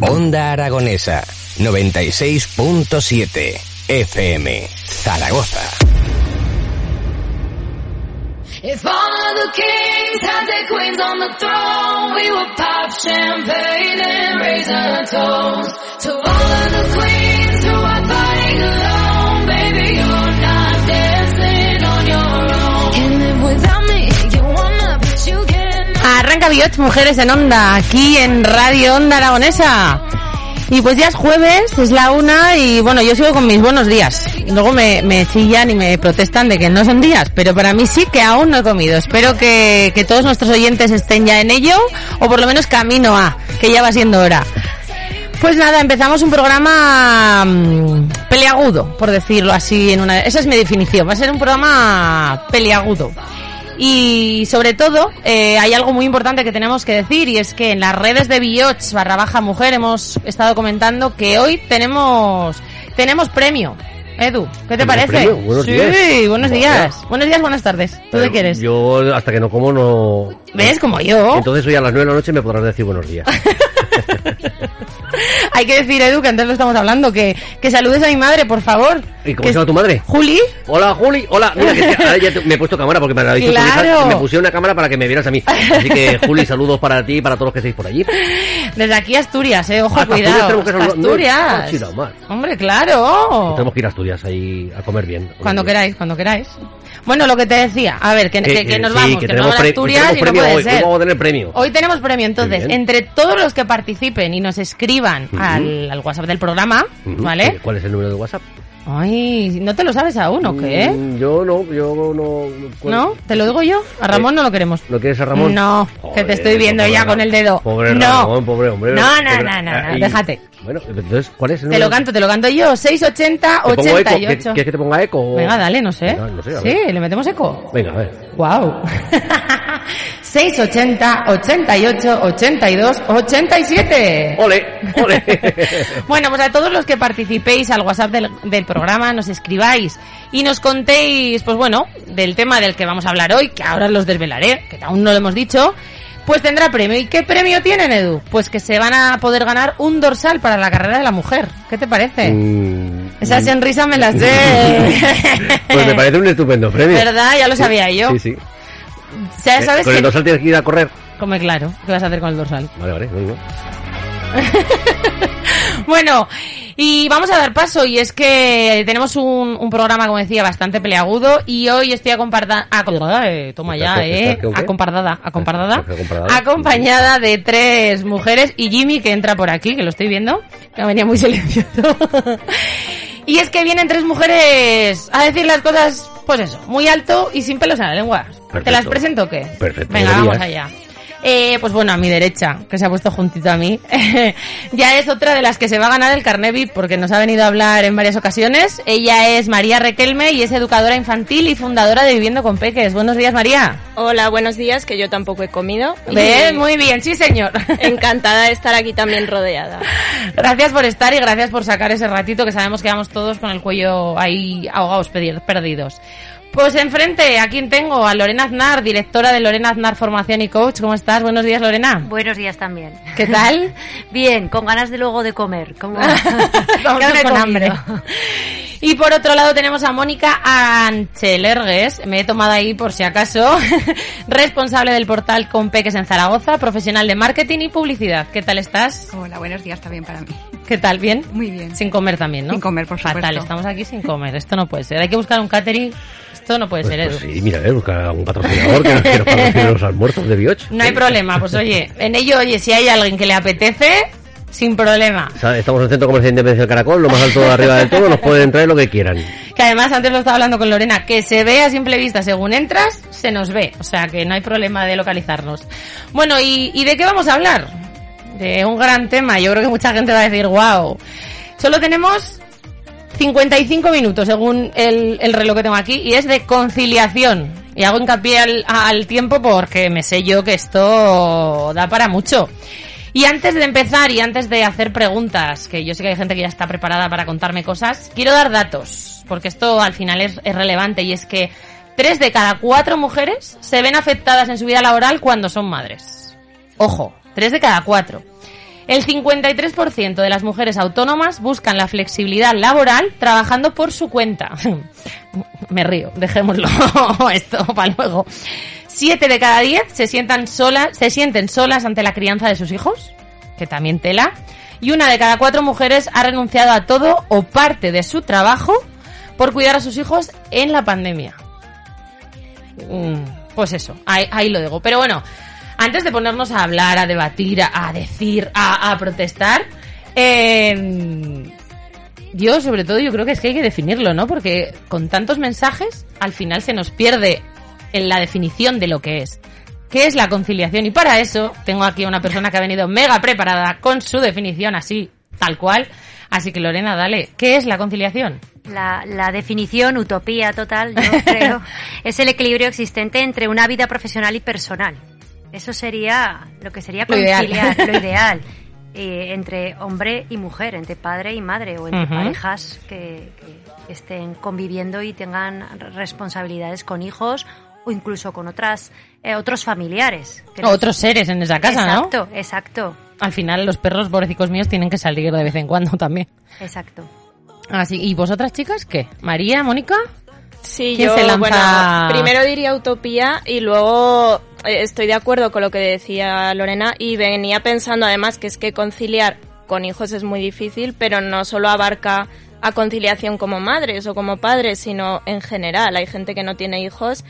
Onda Aragonesa 96.7 FM Zaragoza. If all of the kings had their queens on the throne, we would pop champagne and raise our toast to all of the queens get Arranca Biots Mujeres en Onda, aquí en Radio Onda Aragonesa. Y pues ya es jueves, es la una y bueno, yo sigo con mis buenos días. Luego me, me chillan y me protestan de que no son días, pero para mí sí que aún no he comido. Espero que, que todos nuestros oyentes estén ya en ello, o por lo menos camino a, que ya va siendo hora. Pues nada, empezamos un programa peliagudo, por decirlo así en una... Esa es mi definición, va a ser un programa peliagudo. Y sobre todo, eh, hay algo muy importante que tenemos que decir y es que en las redes de Biots barra baja mujer hemos estado comentando que hoy tenemos, tenemos premio. Edu, ¿qué te ¿Tenemos parece? premio? Buenos sí, días. buenos días. Buenos días, buenas tardes. ¿Tú qué quieres? Yo hasta que no como no... ¿Ves? Como yo. Entonces hoy a las 9 de la noche me podrás decir buenos días. Hay que decir, Edu, que antes lo estamos hablando, que, que saludes a mi madre, por favor. ¿Y cómo se llama tu madre? Juli. Hola Juli, hola, mira que ahora ya te- me he puesto cámara porque me lo ha dicho tu hija, Claro. que me pusieron una cámara para que me vieras a mí. Así que Juli, saludos para ti y para todos los que estáis por allí. Desde aquí Asturias, eh, ojo, Ah, Hasta cuidado. Asturias Asturias. no, mal. Hombre, claro. Tenemos que ir a Asturias ahí a comer bien. a comer Cuando bien. queráis, cuando queráis. Bueno, lo que te decía, a ver, que, que- que nos sí, vamos, que, que nos vamos a pre- Asturias tenemos y no puede hoy, ser. hoy vamos a tener premio. Hoy tenemos premio, entonces, entre todos los que participen y nos escriban al, al WhatsApp del programa. ¿vale? ¿Cuál es el número de WhatsApp? Ay, ¿no te lo sabes aún o qué? Mm, Yo no, yo no... ¿cuál- ¿No? ¿Te lo digo yo? A Ramón no lo queremos. ¿No quieres a Ramón? No, que te estoy viendo ya con el dedo. Pobre no. Ramón, pobre hombre. No, no, Pobre- no, no, no, y- déjate. Bueno, entonces, ¿cuál es el Te lo canto, te lo canto yo. 680 ¿Te pongo eco? 88. ¿Quieres que te ponga eco? Venga, dale, no sé. Venga, no sé, a sí, le metemos eco. Venga, a ver. Wow. 680 88 82 87. ¡Ole! ¡Ole! Bueno, pues a todos los que participéis al WhatsApp del, del programa, nos escribáis y nos contéis, pues bueno, del tema del que vamos a hablar hoy, que ahora los desvelaré, que aún no lo hemos dicho, pues tendrá premio. ¿Y qué premio tienen, Edu? Pues que se van a poder ganar un dorsal para la carrera de la mujer. ¿Qué te parece? Mm, Esa mm, sonrisa me la sé. Pues me parece un estupendo premio. ¿Verdad? Ya lo sabía yo. Sí, sí. Eh, ¿sabes Con que el dorsal tienes que ir a correr. Come claro, ¿qué vas a hacer con el dorsal? Vale, vale, no. Bueno, y vamos a dar paso, y es que tenemos un, un programa, como decía, bastante peleagudo, y hoy estoy acompañada, toma ya, ¿Estás- eh, acompañada? acompañada de tres mujeres, y Jimmy, que entra por aquí, que lo estoy viendo, que venía muy silencioso. y es que vienen tres mujeres a decir las cosas, pues eso, muy alto y sin pelos en la lengua. ¿Te las presento o qué? Perfecto, Venga, vamos allá. Eh, pues bueno, a mi derecha, que se ha puesto juntito a mí, ya es otra de las que se va a ganar el carnet VIP porque nos ha venido a hablar en varias ocasiones. Ella es María Requelme y es educadora infantil y fundadora de Viviendo con Peques. Buenos días, María. Hola, buenos días, que yo tampoco he comido. Bien, muy bien, sí señor. Encantada de estar aquí también rodeada. Gracias por estar y gracias por sacar ese ratito que sabemos que vamos todos con el cuello ahí ahogados, perdidos. Pues enfrente, ¿a quién tengo? A Lorena Aznar, directora de Lorena Aznar Formación y Coach. ¿Cómo estás? Buenos días, Lorena. Buenos días también. ¿Qué tal? Bien, con ganas de luego de comer. Como... Con hambre. Y por otro lado tenemos a Mónica Anchelergues, me he tomado ahí por si acaso, responsable del portal Con Peques en Zaragoza, profesional de marketing y publicidad. ¿Qué tal estás? Hola, buenos días también para mí. ¿Qué tal? ¿Bien? Muy bien. Sin comer también, ¿no? Sin comer, por Fatal, supuesto. estamos aquí sin comer. Esto no puede ser. Hay que buscar un catering. Esto no puede Pues, ser, Edu. pues sí, mira, eh, busca un patrocinador que, que nos patrocine los almuerzos de Bioch. No hay problema. Pues oye, en ello, oye, si hay alguien que le apetece, sin problema. Estamos en el Centro Comercial de Independencia del Caracol, lo más alto de arriba del todo, nos pueden traer lo que quieran. Que además antes lo estaba hablando con Lorena, que se ve a simple vista según entras, se nos ve. O sea que no hay problema de localizarnos. Bueno, ¿y, y de qué vamos a hablar? Eh, un gran tema. Yo creo que mucha gente va a decir, wow. Solo tenemos 55 minutos según el, el reloj que tengo aquí y es de conciliación. Y hago hincapié al, al tiempo porque me sé yo que esto da para mucho. Y antes de empezar y antes de hacer preguntas, que yo sé que hay gente que ya está preparada para contarme cosas, quiero dar datos, porque esto al final es, es relevante y es que tres de cada cuatro mujeres se ven afectadas en su vida laboral cuando son madres. Ojo, tres de cada cuatro. El 53% de las mujeres autónomas buscan la flexibilidad laboral trabajando por su cuenta. Me río, dejémoslo esto para luego. Siete de cada diez se sientan solas, se sienten solas ante la crianza de sus hijos, que también tela. Y una de cada cuatro mujeres ha renunciado a todo o parte de su trabajo por cuidar a sus hijos en la pandemia. Mm, Pues eso, ahí, ahí lo digo. Pero bueno, antes de ponernos a hablar, a debatir, a, a decir, a, a protestar, eh, yo sobre todo yo creo que es que hay que definirlo, ¿no? Porque con tantos mensajes, al final se nos pierde en la definición de lo que es. ¿Qué es la conciliación? Y para eso tengo aquí a una persona que ha venido mega preparada con su definición así, tal cual. Así que Lorena, dale, ¿qué es la conciliación? La, la definición, utopía total, yo creo, es el equilibrio existente entre una vida profesional y personal. Eso sería lo que sería Lo ideal. conciliar, lo ideal. eh, entre hombre y mujer, entre padre y madre, o entre parejas que, que estén conviviendo y tengan responsabilidades con hijos o incluso con otras eh, otros familiares. Que Otros seres en esa casa, ¿no? exacto, exacto, Al final los perros pobrecicos míos tienen que salir de vez en cuando también. exacto. Así, ¿y vosotras chicas qué? ¿María, Mónica? Sí, ¿Quién yo, se lanza? bueno, primero diría utopía y luego eh, estoy de acuerdo con lo que decía Lorena y venía pensando además que es que conciliar con hijos es muy difícil, pero no solo abarca a conciliación como madres o como padres, sino en general. Hay gente que no tiene hijos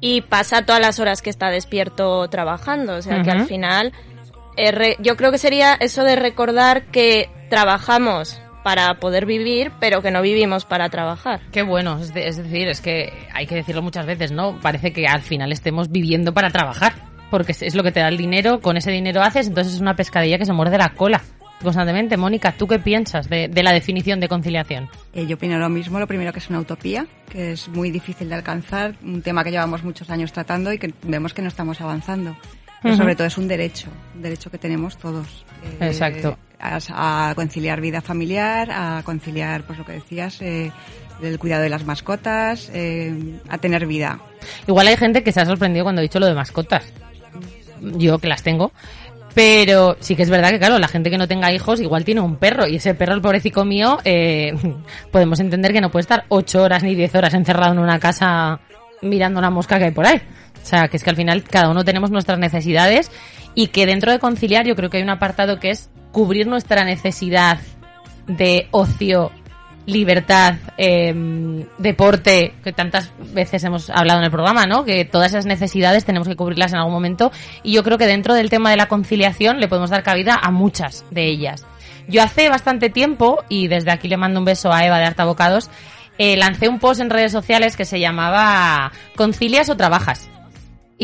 y pasa todas las horas que está despierto trabajando, o sea que al final eh, yo creo que sería eso de recordar que trabajamos para poder vivir, pero que no vivimos para trabajar. Qué bueno, es, de- es decir, es que hay que decirlo muchas veces, ¿no? Parece que al final estemos viviendo para trabajar, porque es- es lo que te da el dinero, con ese dinero haces, entonces es una pescadilla que se muerde la cola constantemente. Mónica, ¿tú qué piensas de, de la definición de conciliación? Eh, yo opino lo mismo. Lo primero que es una utopía, que es muy difícil de alcanzar, un tema que llevamos muchos años tratando y que vemos que no estamos avanzando. Pero sobre todo es un derecho, un derecho que tenemos todos. eh, Exacto. A, a conciliar vida familiar, a conciliar, pues lo que decías, eh, el cuidado de las mascotas, eh, a tener vida. Igual hay gente que se ha sorprendido cuando he dicho lo de mascotas. Yo que las tengo. Pero sí que es verdad que, claro, la gente que no tenga hijos igual tiene un perro y ese perro, el pobrecito mío, eh, podemos entender que no puede estar ocho horas ni diez horas encerrado en una casa mirando una mosca que hay por ahí. O sea, que es que al final cada uno tenemos nuestras necesidades y que dentro de conciliar yo creo que hay un apartado que es cubrir nuestra necesidad de ocio, libertad, eh, deporte, que tantas veces hemos hablado en el programa, ¿no? Que todas esas necesidades tenemos que cubrirlas en algún momento y yo creo que dentro del tema de la conciliación le podemos dar cabida a muchas de ellas. Yo hace bastante tiempo, y desde aquí le mando un beso a Eva de Artabocados, eh, lancé un post en redes sociales que se llamaba ¿Concilias o trabajas?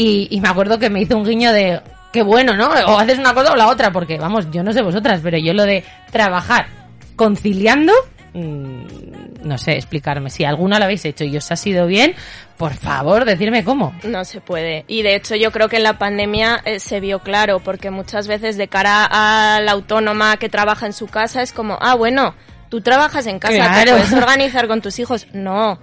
Y, y me acuerdo que me hizo un guiño de qué bueno, ¿no? O haces una cosa o la otra, porque vamos, yo no sé vosotras, pero yo lo de trabajar conciliando, mm, no sé explicarme. Si alguna lo habéis hecho y os ha sido bien, por favor, decirme cómo. No se puede. Y de hecho yo creo que en la pandemia eh, se vio claro, porque muchas veces de cara a la autónoma que trabaja en su casa es como, ah, bueno, tú trabajas en casa, te Claro. puedes organizar con tus hijos. No.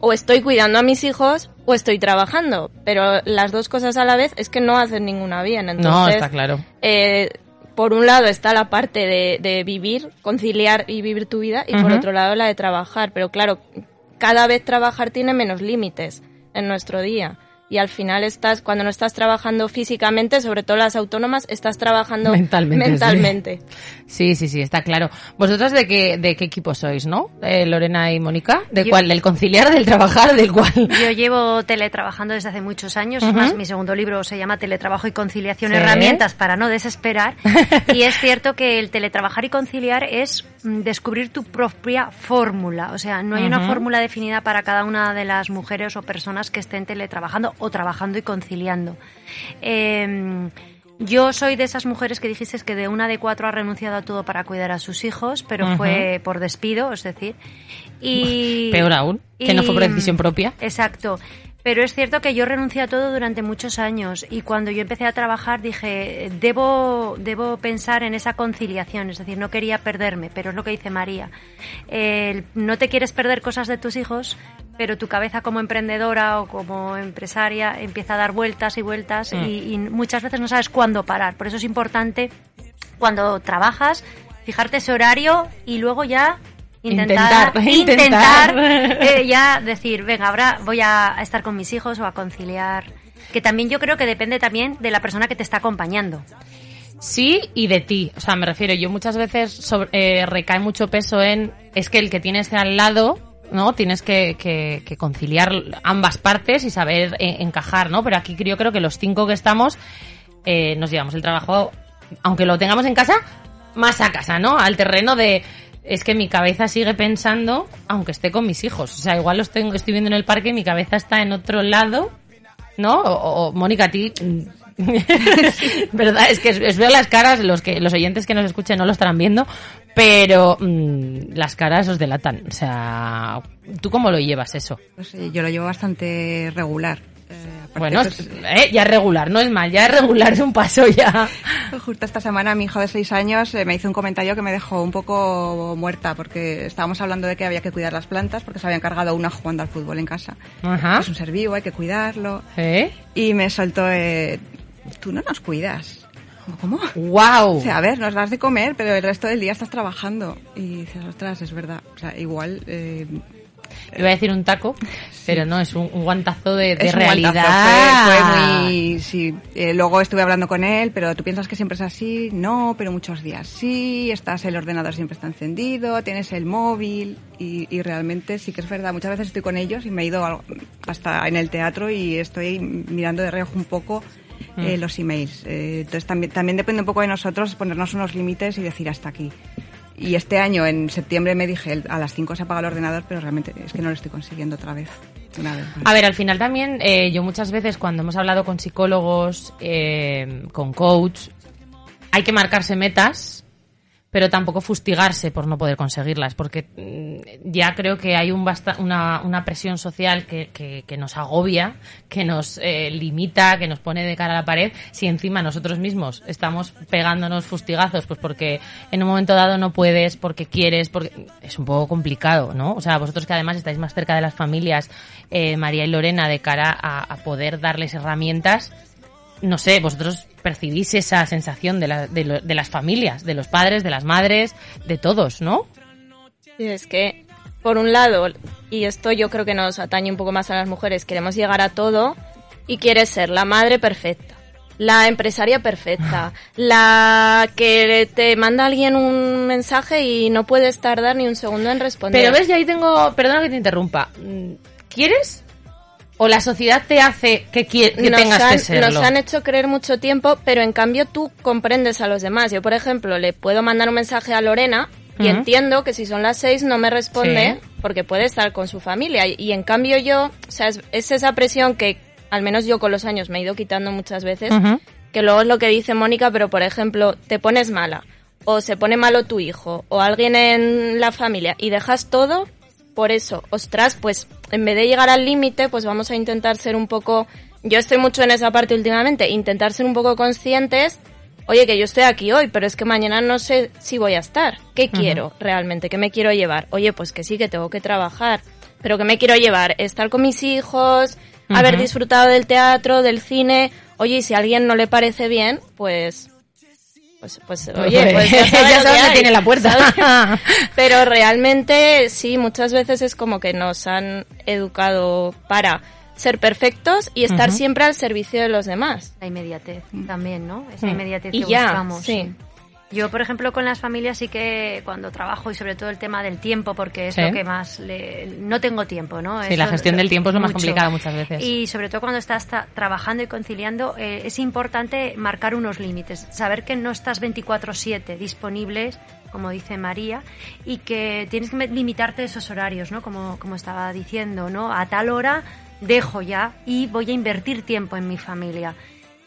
O estoy cuidando a mis hijos o estoy trabajando. Pero las dos cosas a la vez es que no hacen ninguna bien. Entonces, no, está claro. eh, por un lado está la parte de, de vivir, conciliar y vivir tu vida, y por otro lado la de trabajar. Pero claro, cada vez trabajar tiene menos límites en nuestro día. Y al final estás, cuando no estás trabajando físicamente, sobre todo las autónomas, estás trabajando Mentalmente, sí. mentalmente. Sí, sí, sí, está claro. ¿Vosotras de qué, de qué equipo sois, no? Eh, Lorena y Mónica. ¿De Yo- cuál? ¿Del conciliar, del trabajar, del cual? Yo llevo teletrabajando desde hace muchos años, Ujú. más mi segundo libro se llama Teletrabajo y Conciliación, Sí. herramientas para no desesperar. y es cierto que el teletrabajar y conciliar es descubrir tu propia fórmula, o sea, no hay una fórmula definida para cada una de las mujeres o personas que estén teletrabajando o trabajando y conciliando. Eh, Yo soy de esas mujeres que dijiste que de una de cuatro ha renunciado a todo para cuidar a sus hijos, pero fue por despido, es decir. Y, Peor aún, que no fue por decisión propia. Exacto. Pero es cierto que yo renuncié a todo durante muchos años y cuando yo empecé a trabajar dije, debo, debo pensar en esa conciliación, es decir, no quería perderme, pero es lo que dice María. El- no te quieres perder cosas de tus hijos, pero tu cabeza como emprendedora o como empresaria empieza a dar vueltas y vueltas Mm. y, y muchas veces no sabes cuándo parar. Por eso es importante cuando trabajas fijarte ese horario y luego ya intentar Intentar, intentar, intentar. eh, ya decir venga ahora voy a estar con mis hijos o a conciliar que también yo creo que depende también de la persona que te está acompañando Sí y de ti. O sea, me refiero, yo muchas veces sobre- eh, recae mucho peso en, es que el que tienes al lado, ¿no? Tienes que, que- que conciliar ambas partes y saber eh, encajar, ¿no? Pero aquí yo creo que los cinco que estamos eh, nos llevamos el trabajo, aunque lo tengamos en casa, más a casa, ¿no? Al terreno de, es que mi cabeza sigue pensando, aunque esté con mis hijos. O sea, igual los tengo, estoy viendo en el parque y mi cabeza está en otro lado, ¿no? O, Mónica, a ti. ¿Verdad? Es que os- veo las caras, los que los oyentes que nos escuchen no lo estarán viendo, pero mm, las caras os delatan. O sea, ¿tú cómo lo llevas eso? Pues, yo lo llevo bastante regular. Eh, Bueno, eh, ya es regular, no es mal, ya es regular es un paso ya. Justo esta semana mi hijo de seis años eh, me hizo un comentario que me dejó un poco muerta porque estábamos hablando de que había que cuidar las plantas porque se había encargado una jugando al fútbol en casa. Ajá. Es un ser vivo, hay que cuidarlo. ¿Eh? Y me soltó, eh, tú no nos cuidas. ¿Cómo? ¡Wow! O sea, a ver, nos das de comer, pero el resto del día estás trabajando. Y dices, ostras, es verdad. O sea, igual... Iba a decir un taco, pero no, es un, un guantazo de, de es un realidad. guantazo, Fue, fue muy... Sí. Eh, luego estuve hablando con él, pero tú piensas que siempre es así. No, pero muchos días sí. Estás, el ordenador siempre está encendido, tienes el móvil. Y, y realmente sí que es verdad. Muchas veces estoy con ellos y me he ido hasta en el teatro y estoy mirando de reojo un poco eh, Mm. los emails. Eh, entonces también, también depende un poco de nosotros ponernos unos límites y decir hasta aquí. Y este año, en septiembre, me dije, a las 5 se apaga el ordenador, pero realmente es que no lo estoy consiguiendo otra vez. Vez. A ver, al final también, eh, yo muchas veces cuando hemos hablado con psicólogos, eh, con coach, hay que marcarse metas, pero tampoco fustigarse por no poder conseguirlas, porque mm, ya creo que hay un basta- una, una presión social que, que- que nos agobia, que nos eh, limita, que nos pone de cara a la pared, si encima nosotros mismos estamos pegándonos fustigazos, pues porque en un momento dado no puedes, porque quieres, porque es un poco complicado, ¿no? O sea, vosotros que además estáis más cerca de las familias, eh, María y Lorena, de cara a, a poder darles herramientas, no sé, vosotros percibís esa sensación de, la- de, lo- de las familias, de los padres, de las madres, de todos, ¿no? Y es que, por un lado, y esto yo creo que nos atañe un poco más a las mujeres, queremos llegar a todo y quieres ser la madre perfecta, la empresaria perfecta, la que te manda alguien un mensaje y no puedes tardar ni un segundo en responder. Pero ves, yo ahí tengo, perdona que te interrumpa, ¿quieres? ¿O la sociedad te hace que, que nos tengas han, que serlo? nos han hecho creer mucho tiempo, pero en cambio tú comprendes a los demás. Yo, por ejemplo, le puedo mandar un mensaje a Lorena y entiendo que si son las seis no me responde Sí. porque puede estar con su familia. Y, y en cambio yo, o sea, es, es esa presión que al menos yo con los años me he ido quitando muchas veces, que luego es lo que dice Mónica, pero por ejemplo, te pones mala o se pone malo tu hijo o alguien en la familia y dejas todo por eso, ostras, pues en vez de llegar al límite, pues vamos a intentar ser un poco, yo estoy mucho en esa parte últimamente, intentar ser un poco conscientes, oye, que yo estoy aquí hoy, pero es que mañana no sé si voy a estar. ¿Qué quiero realmente? ¿Qué me quiero llevar? Oye, pues que sí, que tengo que trabajar, pero ¿qué me quiero llevar? Estar con mis hijos, haber disfrutado del teatro, del cine. Oye, y si a alguien no le parece bien, pues pues, pues oye, pues ya sabes que tiene la puerta. ¿sabes? Pero realmente sí, muchas veces es como que nos han educado para ser perfectos y estar siempre al servicio de los demás. La inmediatez también, ¿no? Esa inmediatez Y que ya, buscamos. sí. Yo, por ejemplo, con las familias sí que cuando trabajo y sobre todo el tema del tiempo, porque es Sí. lo que más le... no tengo tiempo, ¿no? Sí, la gestión del tiempo es lo más complicado muchas veces. Y sobre todo cuando estás tra- trabajando y conciliando, eh, es importante marcar unos límites, saber que no estás 24/7 disponibles, como dice María, y que tienes que limitarte esos horarios, ¿no? Como, como estaba diciendo, ¿no? A tal hora dejo ya y voy a invertir tiempo en mi familia.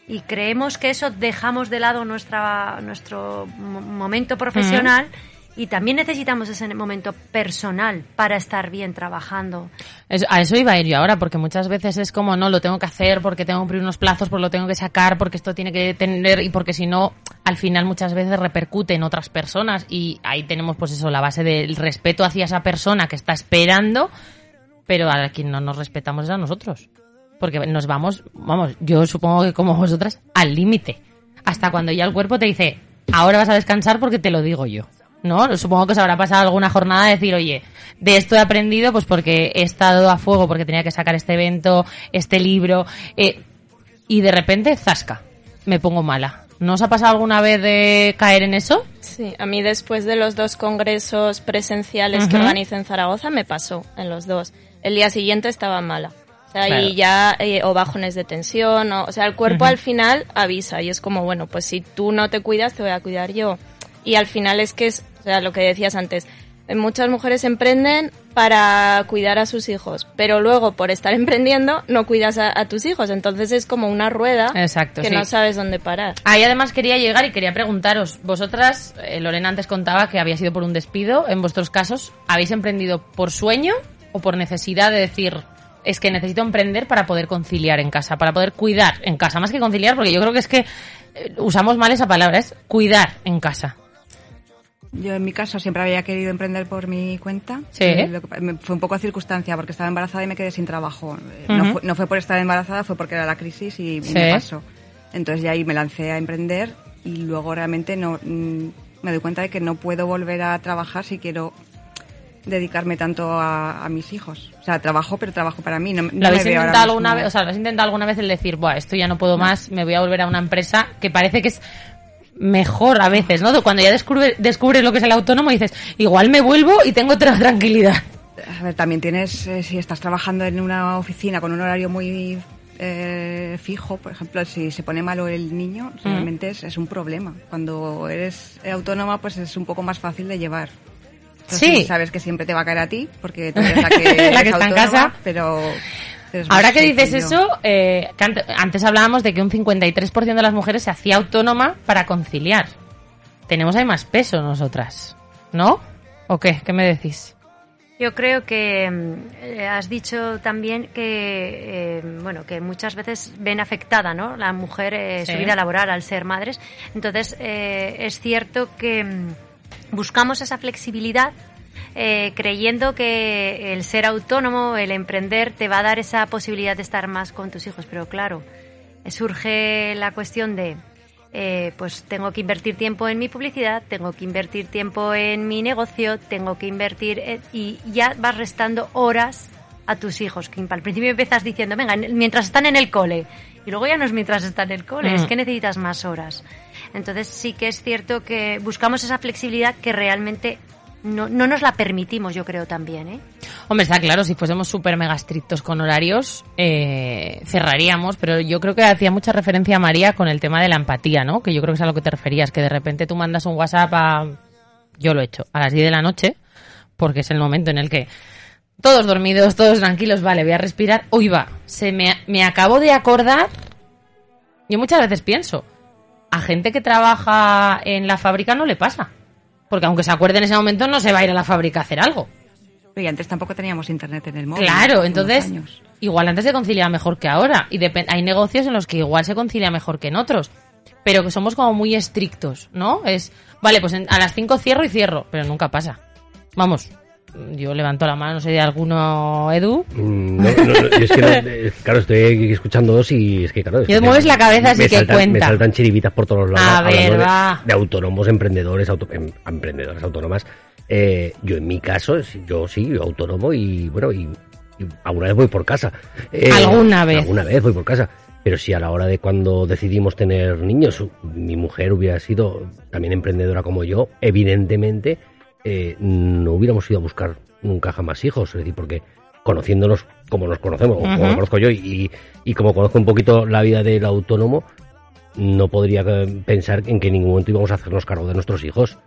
Y creemos que eso dejamos de lado nuestra, nuestro mo- momento profesional y también necesitamos ese momento personal para estar bien trabajando. Es- a eso iba a ir yo ahora, porque muchas veces es como, no, lo tengo que hacer porque tengo que cumplir unos plazos, porque lo tengo que sacar, porque esto tiene que tener, y porque si no, al final muchas veces repercute en otras personas. Y ahí tenemos, pues eso, la base del respeto hacia esa persona que está esperando, pero a quien no nos respetamos es a nosotros. Porque nos vamos, vamos, yo supongo que como vosotras, al límite. Hasta cuando ya el cuerpo te dice, ahora vas a descansar porque te lo digo yo. ¿No? Supongo que os habrá pasado alguna jornada de decir, oye, de esto he aprendido pues porque he estado a fuego, porque tenía que sacar este evento, este libro, eh, y de repente, zasca, me pongo mala. ¿No os ha pasado alguna vez de caer en eso? Sí, a mí después de los dos congresos presenciales que organicé en Zaragoza me pasó en los dos. El día siguiente estaba mala. O sea, Claro. y ya, eh, o bajones de tensión, o, o sea, el cuerpo al final avisa y es como, bueno, pues si tú no te cuidas, te voy a cuidar yo. Y al final es que es, o sea, lo que decías antes, eh, muchas mujeres emprenden para cuidar a sus hijos, pero luego por estar emprendiendo no cuidas a, a tus hijos, entonces es como una rueda Exacto, que sí. no sabes dónde parar. Ahí además quería llegar y quería preguntaros, vosotras, eh, Lorena antes contaba que había sido por un despido, en vuestros casos, ¿habéis emprendido por sueño o por necesidad de decir, es que necesito emprender para poder conciliar en casa, para poder cuidar en casa, más que conciliar, porque yo creo que es que eh, usamos mal esa palabra, es cuidar en casa. Yo en mi caso siempre había querido emprender por mi cuenta. Sí. Eh, fue un poco a circunstancia porque estaba embarazada y me quedé sin trabajo. Eh, no, fue, no fue por estar embarazada, fue porque era la crisis y, y me pasó. Entonces ya ahí me lancé a emprender y luego realmente no mm, me doy cuenta de que no puedo volver a trabajar si quiero dedicarme tanto a, a mis hijos. O sea, trabajo, pero trabajo para mí. No, no ¿Lo me ahora intentado alguna vez? O sea, ¿lo habéis intentado alguna vez el decir, Buah, esto ya no puedo más, me voy a volver a una empresa que parece que es mejor a veces, ¿no? Cuando ya descubre- descubres lo que es el autónomo dices, igual me vuelvo y tengo otra tranquilidad. A ver, también tienes, eh, si estás trabajando en una oficina con un horario muy eh, fijo, por ejemplo, si se pone malo el niño, realmente es, es un problema. Cuando eres autónoma, pues es un poco más fácil de llevar. Entonces, Sí. Sabes que siempre te va a caer a ti, porque tú eres la que, La que es está en casa. Pero, Ahora que dices sencillo. eso, eh, antes hablábamos de que un 53% de las mujeres se hacía autónoma para conciliar. Tenemos ahí más peso nosotras, ¿no? ¿O qué? ¿Qué me decís? Yo creo que mm, eh, has dicho también que eh, bueno que muchas veces ven afectada no la mujer eh, Sí. su vida laboral al ser madres entonces eh, es cierto que mm, buscamos esa flexibilidad eh, creyendo que el ser autónomo el emprender te va a dar esa posibilidad de estar más con tus hijos pero claro eh, surge la cuestión de eh, pues tengo que invertir tiempo en mi publicidad, tengo que invertir tiempo en mi negocio, tengo que invertir en- y ya vas restando horas a tus hijos. Que al principio empiezas diciendo, venga, en- mientras están en el cole. Y luego ya no es mientras están en el cole, Mm. es que necesitas más horas. Entonces sí que es cierto que buscamos esa flexibilidad que realmente no, no nos la permitimos, yo creo también. ¿eh? Hombre, está claro, si fuésemos súper mega estrictos con horarios, eh, cerraríamos, pero yo creo que hacía mucha referencia a María con el tema de la empatía, ¿no? Que yo creo que es a lo que te referías, que de repente tú mandas un WhatsApp a... Yo lo he hecho, a las 10 de la noche, porque es el momento en el que todos dormidos, todos tranquilos, vale, voy a respirar. Uy, va, se me, me acabo de acordar. Yo muchas veces pienso, a gente que trabaja en la fábrica no le pasa. Porque aunque se acuerde en ese momento, no se va a ir a la fábrica a hacer algo. Y antes tampoco teníamos internet en el móvil. Claro, entonces, igual antes se concilia mejor que ahora. Y hay negocios en los que igual se concilia mejor que en otros. Pero que somos como muy estrictos, ¿no? Es, vale, pues en- a las 5 cierro y cierro, pero nunca pasa. Vamos, yo levanto la mano, no sé de alguno, Edu. Mm, No, no, no, yo es que no, eh, claro, estoy escuchando dos y es que claro. es que mueves la cabeza, así que saltan, cuenta. Me saltan chiribitas por todos lados. A ver, de, va. de autónomos, emprendedores, auto- em- emprendedores autónomas. Eh, yo en mi caso, yo sí, yo autónomo y bueno, y, y alguna vez voy por casa. Eh, Alguna vez. Alguna vez voy por casa. Pero si a la hora de cuando decidimos tener niños, mi mujer hubiera sido también emprendedora como yo, evidentemente eh, no hubiéramos ido a buscar nunca jamás hijos. Es decir, porque conociéndonos como nos conocemos, como lo conozco yo, y, y como conozco un poquito la vida del autónomo, no podría eh, pensar en que en ningún momento íbamos a hacernos cargo de nuestros hijos.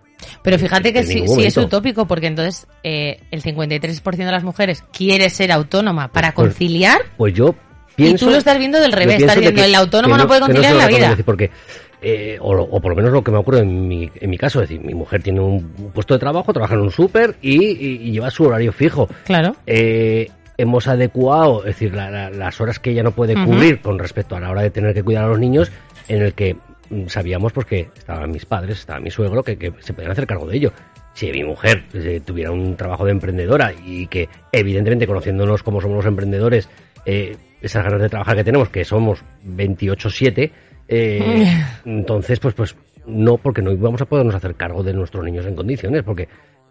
Pero fíjate que sí, es utópico, porque entonces eh, el 53% de las mujeres quiere ser autónoma para Pues- conciliar. Pues yo pienso- tú lo estás viendo del revés, estás de diciendo, que- el autónomo que no puede conciliar la vida. Porque, eh, o, o por lo menos lo que me ocurre en mi, en mi caso, es decir, mi mujer tiene un puesto de trabajo, trabaja en un súper y, y- y lleva su horario fijo. Claro. Eh, hemos adecuado, es decir, la- la- las horas que ella no puede cubrir con respecto a la hora de tener que cuidar a los niños, en el que mm, sabíamos pues que estaban mis padres, estaba mi suegro, que, que se podían hacer cargo de ello. Si mi mujer eh, tuviera un trabajo de emprendedora y que evidentemente conociéndonos como somos los emprendedores, eh, esas ganas de trabajar que tenemos, que somos 28-7, eh, entonces pues pues no, porque no íbamos a podernos hacer cargo de nuestros niños en condiciones, porque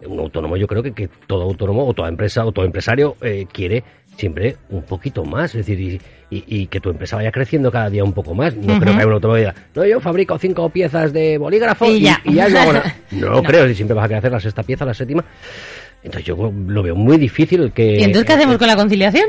un autónomo yo creo que, que todo autónomo o toda empresa o todo empresario eh, quiere siempre un poquito más, es decir, y, y- y que tu empresa vaya creciendo cada día un poco más. No creo que haya un autónomo que diga, no, yo fabrico cinco piezas de bolígrafo Y y, ya. no creo, decir, siempre vas a querer hacer la sexta pieza, la séptima. Entonces yo lo veo muy difícil que... ¿Y entonces qué hacemos con la conciliación?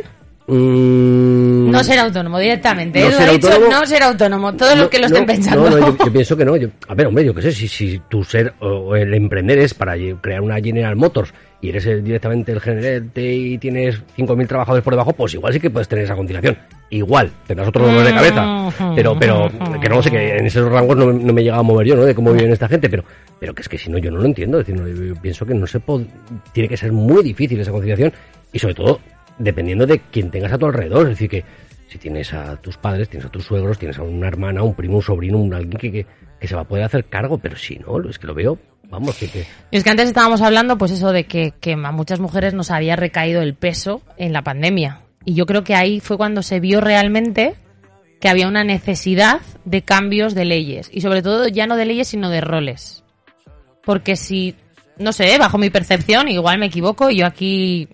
Mm, No ser autónomo directamente. No Edu ser ha dicho autónomo. no ser autónomo. Todo No, lo que lo no, estén pensando. No, no, yo, yo pienso que no. Yo- a ver, hombre, yo qué sé, si, si tu ser o, el emprender es para crear una General Motors y eres el- directamente el gerente y tienes 5.000 trabajadores por debajo, pues igual sí que puedes tener esa conciliación. Igual, tendrás otro dolor de cabeza. Mm. Pero, pero, que no sé, que en esos rangos no, no me he llegado a mover yo, ¿no? De cómo viven esta gente, pero, pero que es que si no, yo no lo entiendo. Es decir, no, yo, pienso que no se pod- tiene que ser muy difícil esa conciliación y sobre todo dependiendo de quién tengas a tu alrededor. Es decir, que si tienes a tus padres, tienes a tus suegros, tienes a una hermana, un primo, un sobrino, un alguien que, que, se va a poder hacer cargo, pero si no, es que lo veo, vamos, que, Y es que antes estábamos hablando, pues eso de que, que a muchas mujeres nos había recaído el peso en la pandemia. Y yo creo que ahí fue cuando se vio realmente que había una necesidad de cambios de leyes. Y sobre todo ya no de leyes, sino de roles. Porque si, no sé, bajo mi percepción, igual me equivoco, yo aquí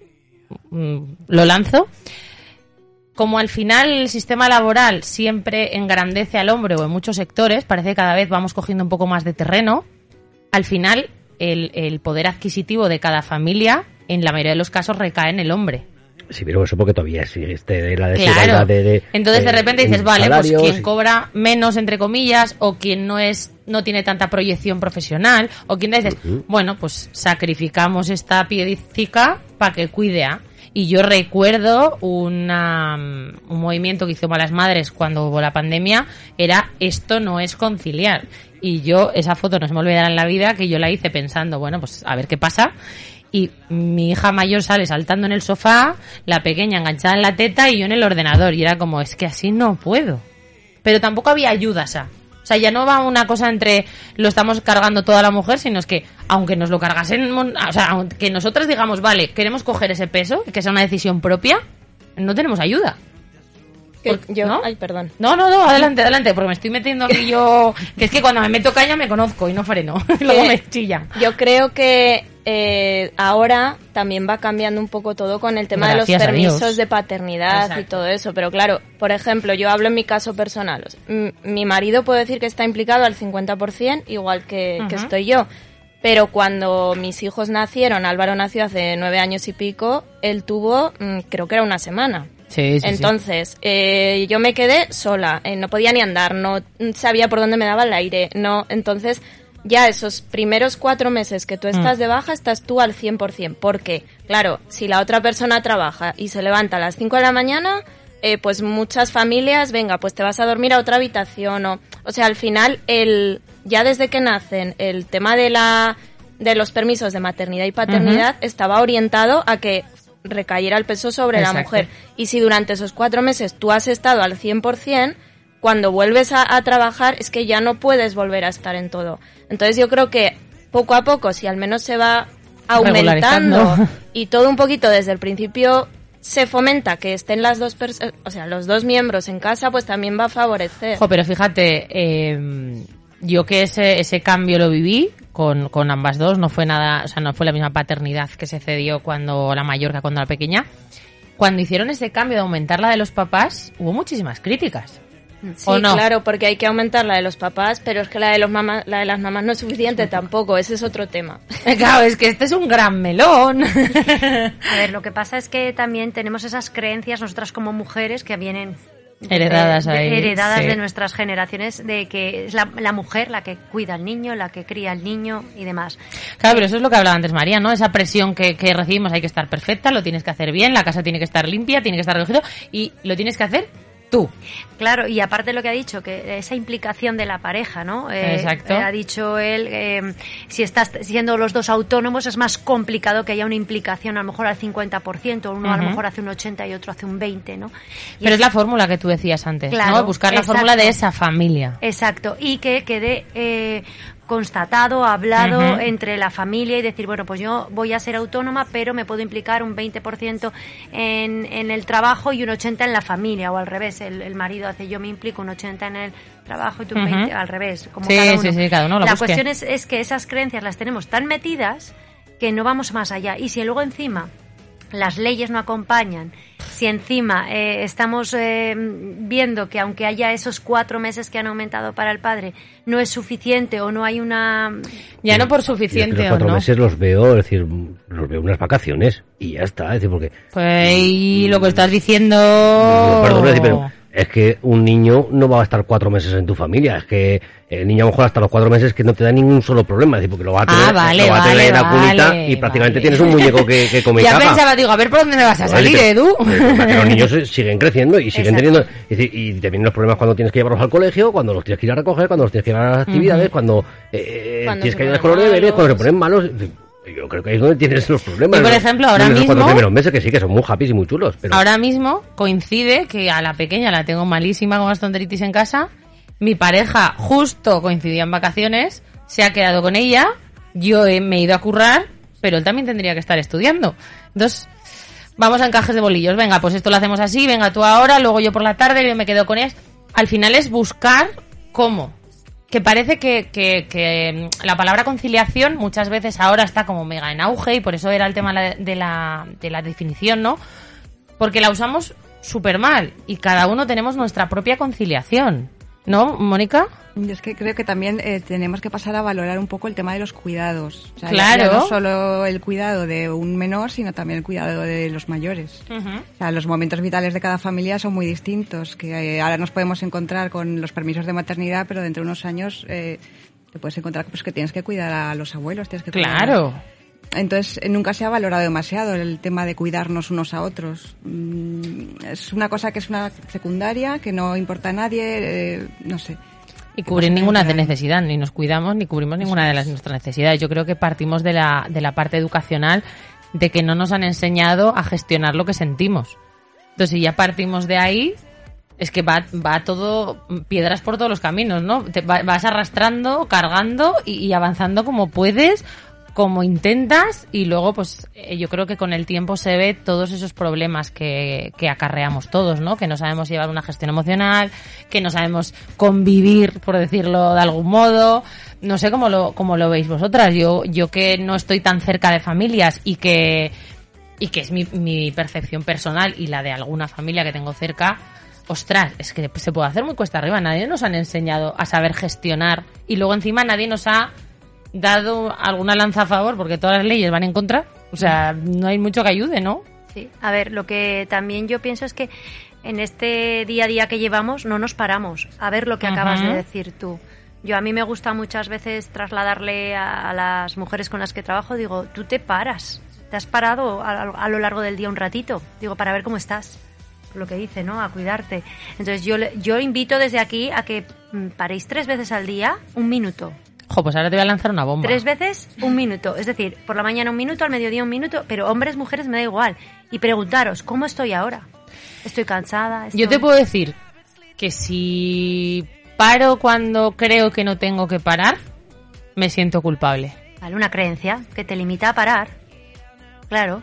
lo lanzo. Como al final el sistema laboral siempre engrandece al hombre o en muchos sectores, parece que cada vez vamos cogiendo un poco más de terreno, al final el, el poder adquisitivo de cada familia en la mayoría de los casos recae en el hombre. Sí, pero eso porque todavía existe la Claro. desigualdad de, de- Entonces de de- repente dices, vale, pues quien cobra menos entre comillas o quien no es no tiene tanta proyección profesional o quien dices, bueno, pues sacrificamos esta piedicica para que cuide a y yo recuerdo una, mm, un movimiento que hizo Malas Madres cuando hubo la pandemia, era esto no es conciliar. Y yo, esa foto no se me olvidará en la vida, que yo la hice pensando, bueno, pues a ver qué pasa. Y mi hija mayor sale saltando en el sofá, la pequeña enganchada en la teta y yo en el ordenador. Y era como, es que así no puedo. Pero tampoco había ayudas a. O sea, ya no va una cosa entre lo estamos cargando toda la mujer, sino es que, aunque nos lo cargasen, o sea, aunque nosotras digamos, vale, queremos coger ese peso, que sea una decisión propia, no tenemos ayuda. Que Por- yo, ¿no? ay, perdón. No, no, no, adelante, adelante, porque me estoy metiendo aquí yo. Que es que cuando me meto caña me conozco y no freno. Luego me chillan. Yo creo que eh, ahora también va cambiando un poco todo con el tema Gracias de los permisos de paternidad y todo eso. Pero claro, por ejemplo, yo hablo en mi caso personal. Mi marido puedo decir que está implicado al 50%, igual que, estoy yo. Pero cuando mis hijos nacieron, Álvaro nació hace nueve años y pico, él tuvo, mm, creo que era una semana. Sí, sí, sí. Entonces, eh, yo me quedé sola, eh, no podía ni andar, no sabía por dónde me daba el aire, no, entonces ya esos primeros cuatro meses que tú estás Mm. de baja, estás tú al 100%, porque, claro, si la otra persona trabaja y se levanta a las 5 de la mañana, eh, pues muchas familias, venga, pues te vas a dormir a otra habitación, o, o sea, al final, el, ya desde que nacen, el tema de la de los permisos de maternidad y paternidad estaba orientado a que recayera el peso sobre la mujer. Y si durante esos cuatro meses tú has estado al 100%, cuando vuelves a, a trabajar es que ya no puedes volver a estar en todo. Entonces yo creo que poco a poco, si al menos se va aumentando y todo un poquito desde el principio se fomenta que estén las dos personas, o sea, los dos miembros en casa, pues también va a favorecer. Jo, pero fíjate, eh, yo que ese, ese cambio lo viví con, con ambas dos, no fue nada, o sea, no fue la misma paternidad que se cedió cuando la mayor que cuando la pequeña. Cuando hicieron ese cambio de aumentar la de los papás, hubo muchísimas críticas. Sí, ¿O no? claro, porque hay que aumentar la de los papás, pero es que la de los mamás, la de las mamás no es suficiente tampoco, ese es otro tema. Claro, es que este es un gran melón. A ver, lo que pasa es que también tenemos esas creencias nosotras como mujeres que vienen Heredadas de- heredadas sí. de nuestras generaciones de que es la, la mujer la que cuida al niño, la que cría al niño y demás. Claro, pero eso es lo que hablaba antes María, ¿no? Esa presión que, que recibimos hay que estar perfecta, lo tienes que hacer bien, la casa tiene que estar limpia, tiene que estar recogido y lo tienes que hacer tú. Claro, y aparte de lo que ha dicho, que esa implicación de la pareja, ¿no? Eh, Exacto. eh, ha dicho él, eh, si estás siendo los dos autónomos es más complicado que haya una implicación a lo mejor al 50%, uno a lo mejor hace un 80 y otro hace un 20, ¿no? Y Pero es la fórmula que tú decías antes, Claro, ¿no? Buscar la exacto. fórmula de esa familia. Exacto, y que quede eh, constatado, hablado entre la familia y decir, bueno, pues yo voy a ser autónoma, pero me puedo implicar un 20% en, en el trabajo y un 80% en la familia, o al revés, el, el marido hace yo me implico un 80% en el trabajo y tú un Ujú. 20% al revés, como Sí, cada uno. sí, sí, cada uno lo la busque. cuestión es, es que esas creencias las tenemos tan metidas que no vamos más allá. Y si luego encima las leyes no acompañan, si encima eh, estamos eh, viendo que aunque haya esos cuatro meses que han aumentado para el padre, no es suficiente o no hay una... Ya no por suficiente los o cuatro no. meses los veo, es decir, los veo unas vacaciones y ya está, es decir, porque... Pues y lo que estás diciendo... Perdón, es decir, pero es que un niño no va a estar cuatro meses en tu familia, es que el niño a lo mejor hasta los cuatro meses que no te da ningún solo problema, es decir, porque lo va a tener, Ah, vale, lo va a tener vale, en la cunita vale, y prácticamente tienes un muñeco que, que come Ya pensaba, digo, a ver por dónde me vas a salir, que- Edu. que- que los niños siguen creciendo y siguen Exacto. teniendo. es decir, y te vienen los problemas cuando tienes que llevarlos al colegio, cuando los tienes que ir a recoger, cuando los tienes que llevar a las actividades, cuando, eh, Cuando tienes que ayudar con los deberes, cuando se ponen malos. Yo creo que ahí es donde tienes los problemas. Y, por ejemplo, ahora cuatro mismo- primeros meses que sí, que son muy happy y muy chulos. Pero Ahora mismo coincide que a la pequeña la tengo malísima con gastroenteritis en casa. Mi pareja justo coincidía en vacaciones, se ha quedado con ella, yo he- me he ido a currar, pero él también tendría que estar estudiando. Entonces, vamos a encajes de bolillos. Venga, pues esto lo hacemos así, venga tú ahora, luego yo por la tarde, yo me quedo con él. Al final es buscar cómo. Que parece que, que- que, mm, la palabra conciliación muchas veces ahora está como mega en auge y por eso era el tema de la, de la definición, ¿no? porque la usamos súper mal y cada uno tenemos nuestra propia conciliación. ¿No, Mónica? Yo es que creo que también eh, tenemos que pasar a valorar un poco el tema de los cuidados. O sea, Claro. no solo el cuidado de un menor, sino también el cuidado de los mayores. O sea, los momentos vitales de cada familia son muy distintos. Que eh, ahora nos podemos encontrar con los permisos de maternidad, pero dentro de unos años eh, te puedes encontrar pues, que tienes que cuidar a los abuelos, tienes que cuidar a- Claro. Entonces, eh, nunca se ha valorado demasiado el tema de cuidarnos unos a otros. Mm, Es una cosa que es una secundaria, que no importa a nadie, eh, no sé. Y cubrir ninguna de Claro. necesidad, ni nos cuidamos ni cubrimos ninguna de las nuestras necesidades. Yo creo que partimos de la, de la parte educacional de que no nos han enseñado a gestionar lo que sentimos. Entonces, si ya partimos de ahí, es que va, va todo piedras por todos los caminos, ¿no? Te va- vas arrastrando, cargando y, y avanzando como puedes, como intentas y luego, pues eh, yo creo que con el tiempo se ve todos esos problemas que, que acarreamos todos, ¿no? Que no sabemos llevar una gestión emocional, que no sabemos convivir, por decirlo de algún modo. No sé cómo lo, cómo lo veis vosotras. Yo, yo que no estoy tan cerca de familias y que y que es mi, mi percepción personal y la de alguna familia que tengo cerca, ostras, es que se puede hacer muy cuesta arriba. Nadie nos han enseñado a saber gestionar y luego encima nadie nos ha dado alguna lanza a favor porque todas las leyes van en contra. O sea, no hay mucho que ayude, ¿no? Sí. A ver, lo que también yo pienso es que en este día a día que llevamos no nos paramos a ver lo que acabas de decir tú. Yo a mí me gusta muchas veces trasladarle a, a las mujeres con las que trabajo, digo, tú te paras, te has parado a, a lo largo del día un ratito, digo, para ver cómo estás, lo que dice, ¿no? A cuidarte. Entonces yo, yo invito desde aquí a que mm, paréis tres veces al día un minuto. Jo, pues ahora te voy a lanzar una bomba. Tres veces un minuto. Es decir, por la mañana un minuto, al mediodía un minuto, pero hombres, mujeres, me da igual. Y preguntaros, ¿cómo estoy ahora? ¿Estoy cansada? Yo te ¿Estoy- puedo decir que si paro cuando creo que no tengo que parar, me siento culpable. Vale, una creencia que te limita a parar. Claro.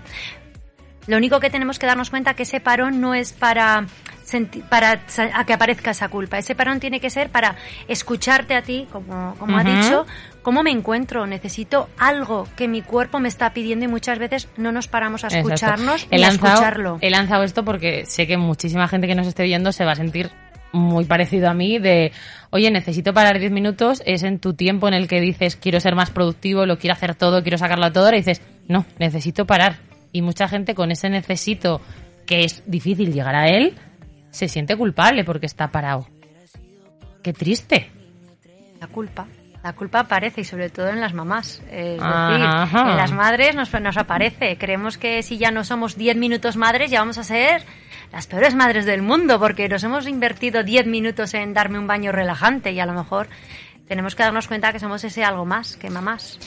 Lo único que tenemos que darnos cuenta que ese parón no es para para a que aparezca esa culpa. Ese parón tiene que ser para escucharte a ti, como, como ha dicho, cómo me encuentro. Necesito algo que mi cuerpo me está pidiendo y muchas veces no nos paramos a escucharnos y a escucharlo. he lanzado esto porque sé que muchísima gente que nos esté viendo se va a sentir muy parecido a mí de, oye, necesito parar 10 minutos, es en tu tiempo en el que dices, quiero ser más productivo, lo quiero hacer todo, quiero sacarlo a todo, ahora dices, no, necesito parar. Y mucha gente con ese necesito, que es difícil llegar a él, se siente culpable porque está parado. Qué triste. La culpa. La culpa aparece y sobre todo en las mamás. Es decir, en las madres nos, nos aparece. Creemos que si ya no somos 10 minutos madres, ya vamos a ser las peores madres del mundo porque nos hemos invertido 10 minutos en darme un baño relajante y a lo mejor tenemos que darnos cuenta que somos ese algo más que mamás.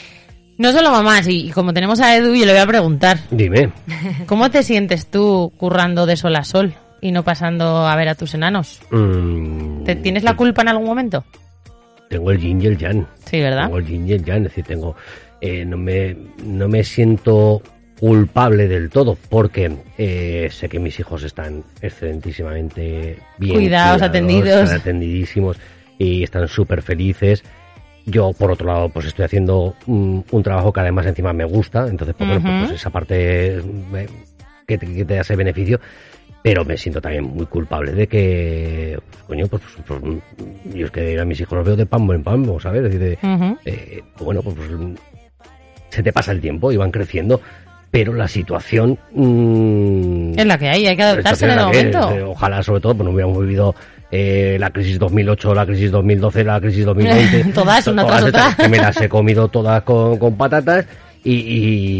No solo mamás, y, y como tenemos a Edu, yo le voy a preguntar, Dime. ¿cómo te sientes tú currando de sol a sol y no pasando a ver a tus enanos? mm, ¿Te, ¿Tienes la culpa en algún momento? Tengo el yin y el yang. Sí, ¿verdad? Tengo el yin y el yang, es decir, tengo, eh, no, me, no me siento culpable del todo porque eh, sé que mis hijos están excelentísimamente bien Cuidados, atendidos. atendidísimos y están súper felices. Yo, por otro lado, pues estoy haciendo un, un trabajo que además encima me gusta, entonces, pues, bueno, pues, Ujú. pues esa parte eh, que te, que te da ese beneficio, pero me siento también muy culpable de que, pues, coño, pues, pues, pues, yo es que a mis hijos los veo de pambo en pambo, ¿sabes? Es decir, de, eh, bueno, pues, pues, se te pasa el tiempo y van creciendo, pero la situación... mm, Es la que hay, hay que adaptarse en el momento. es. Eh, Ojalá, sobre todo, pues no hubiéramos vivido eh, la crisis 2008, la crisis 2012, la crisis 2020. Todas, una Todas tras otra. Que me las he comido todas con, con patatas y,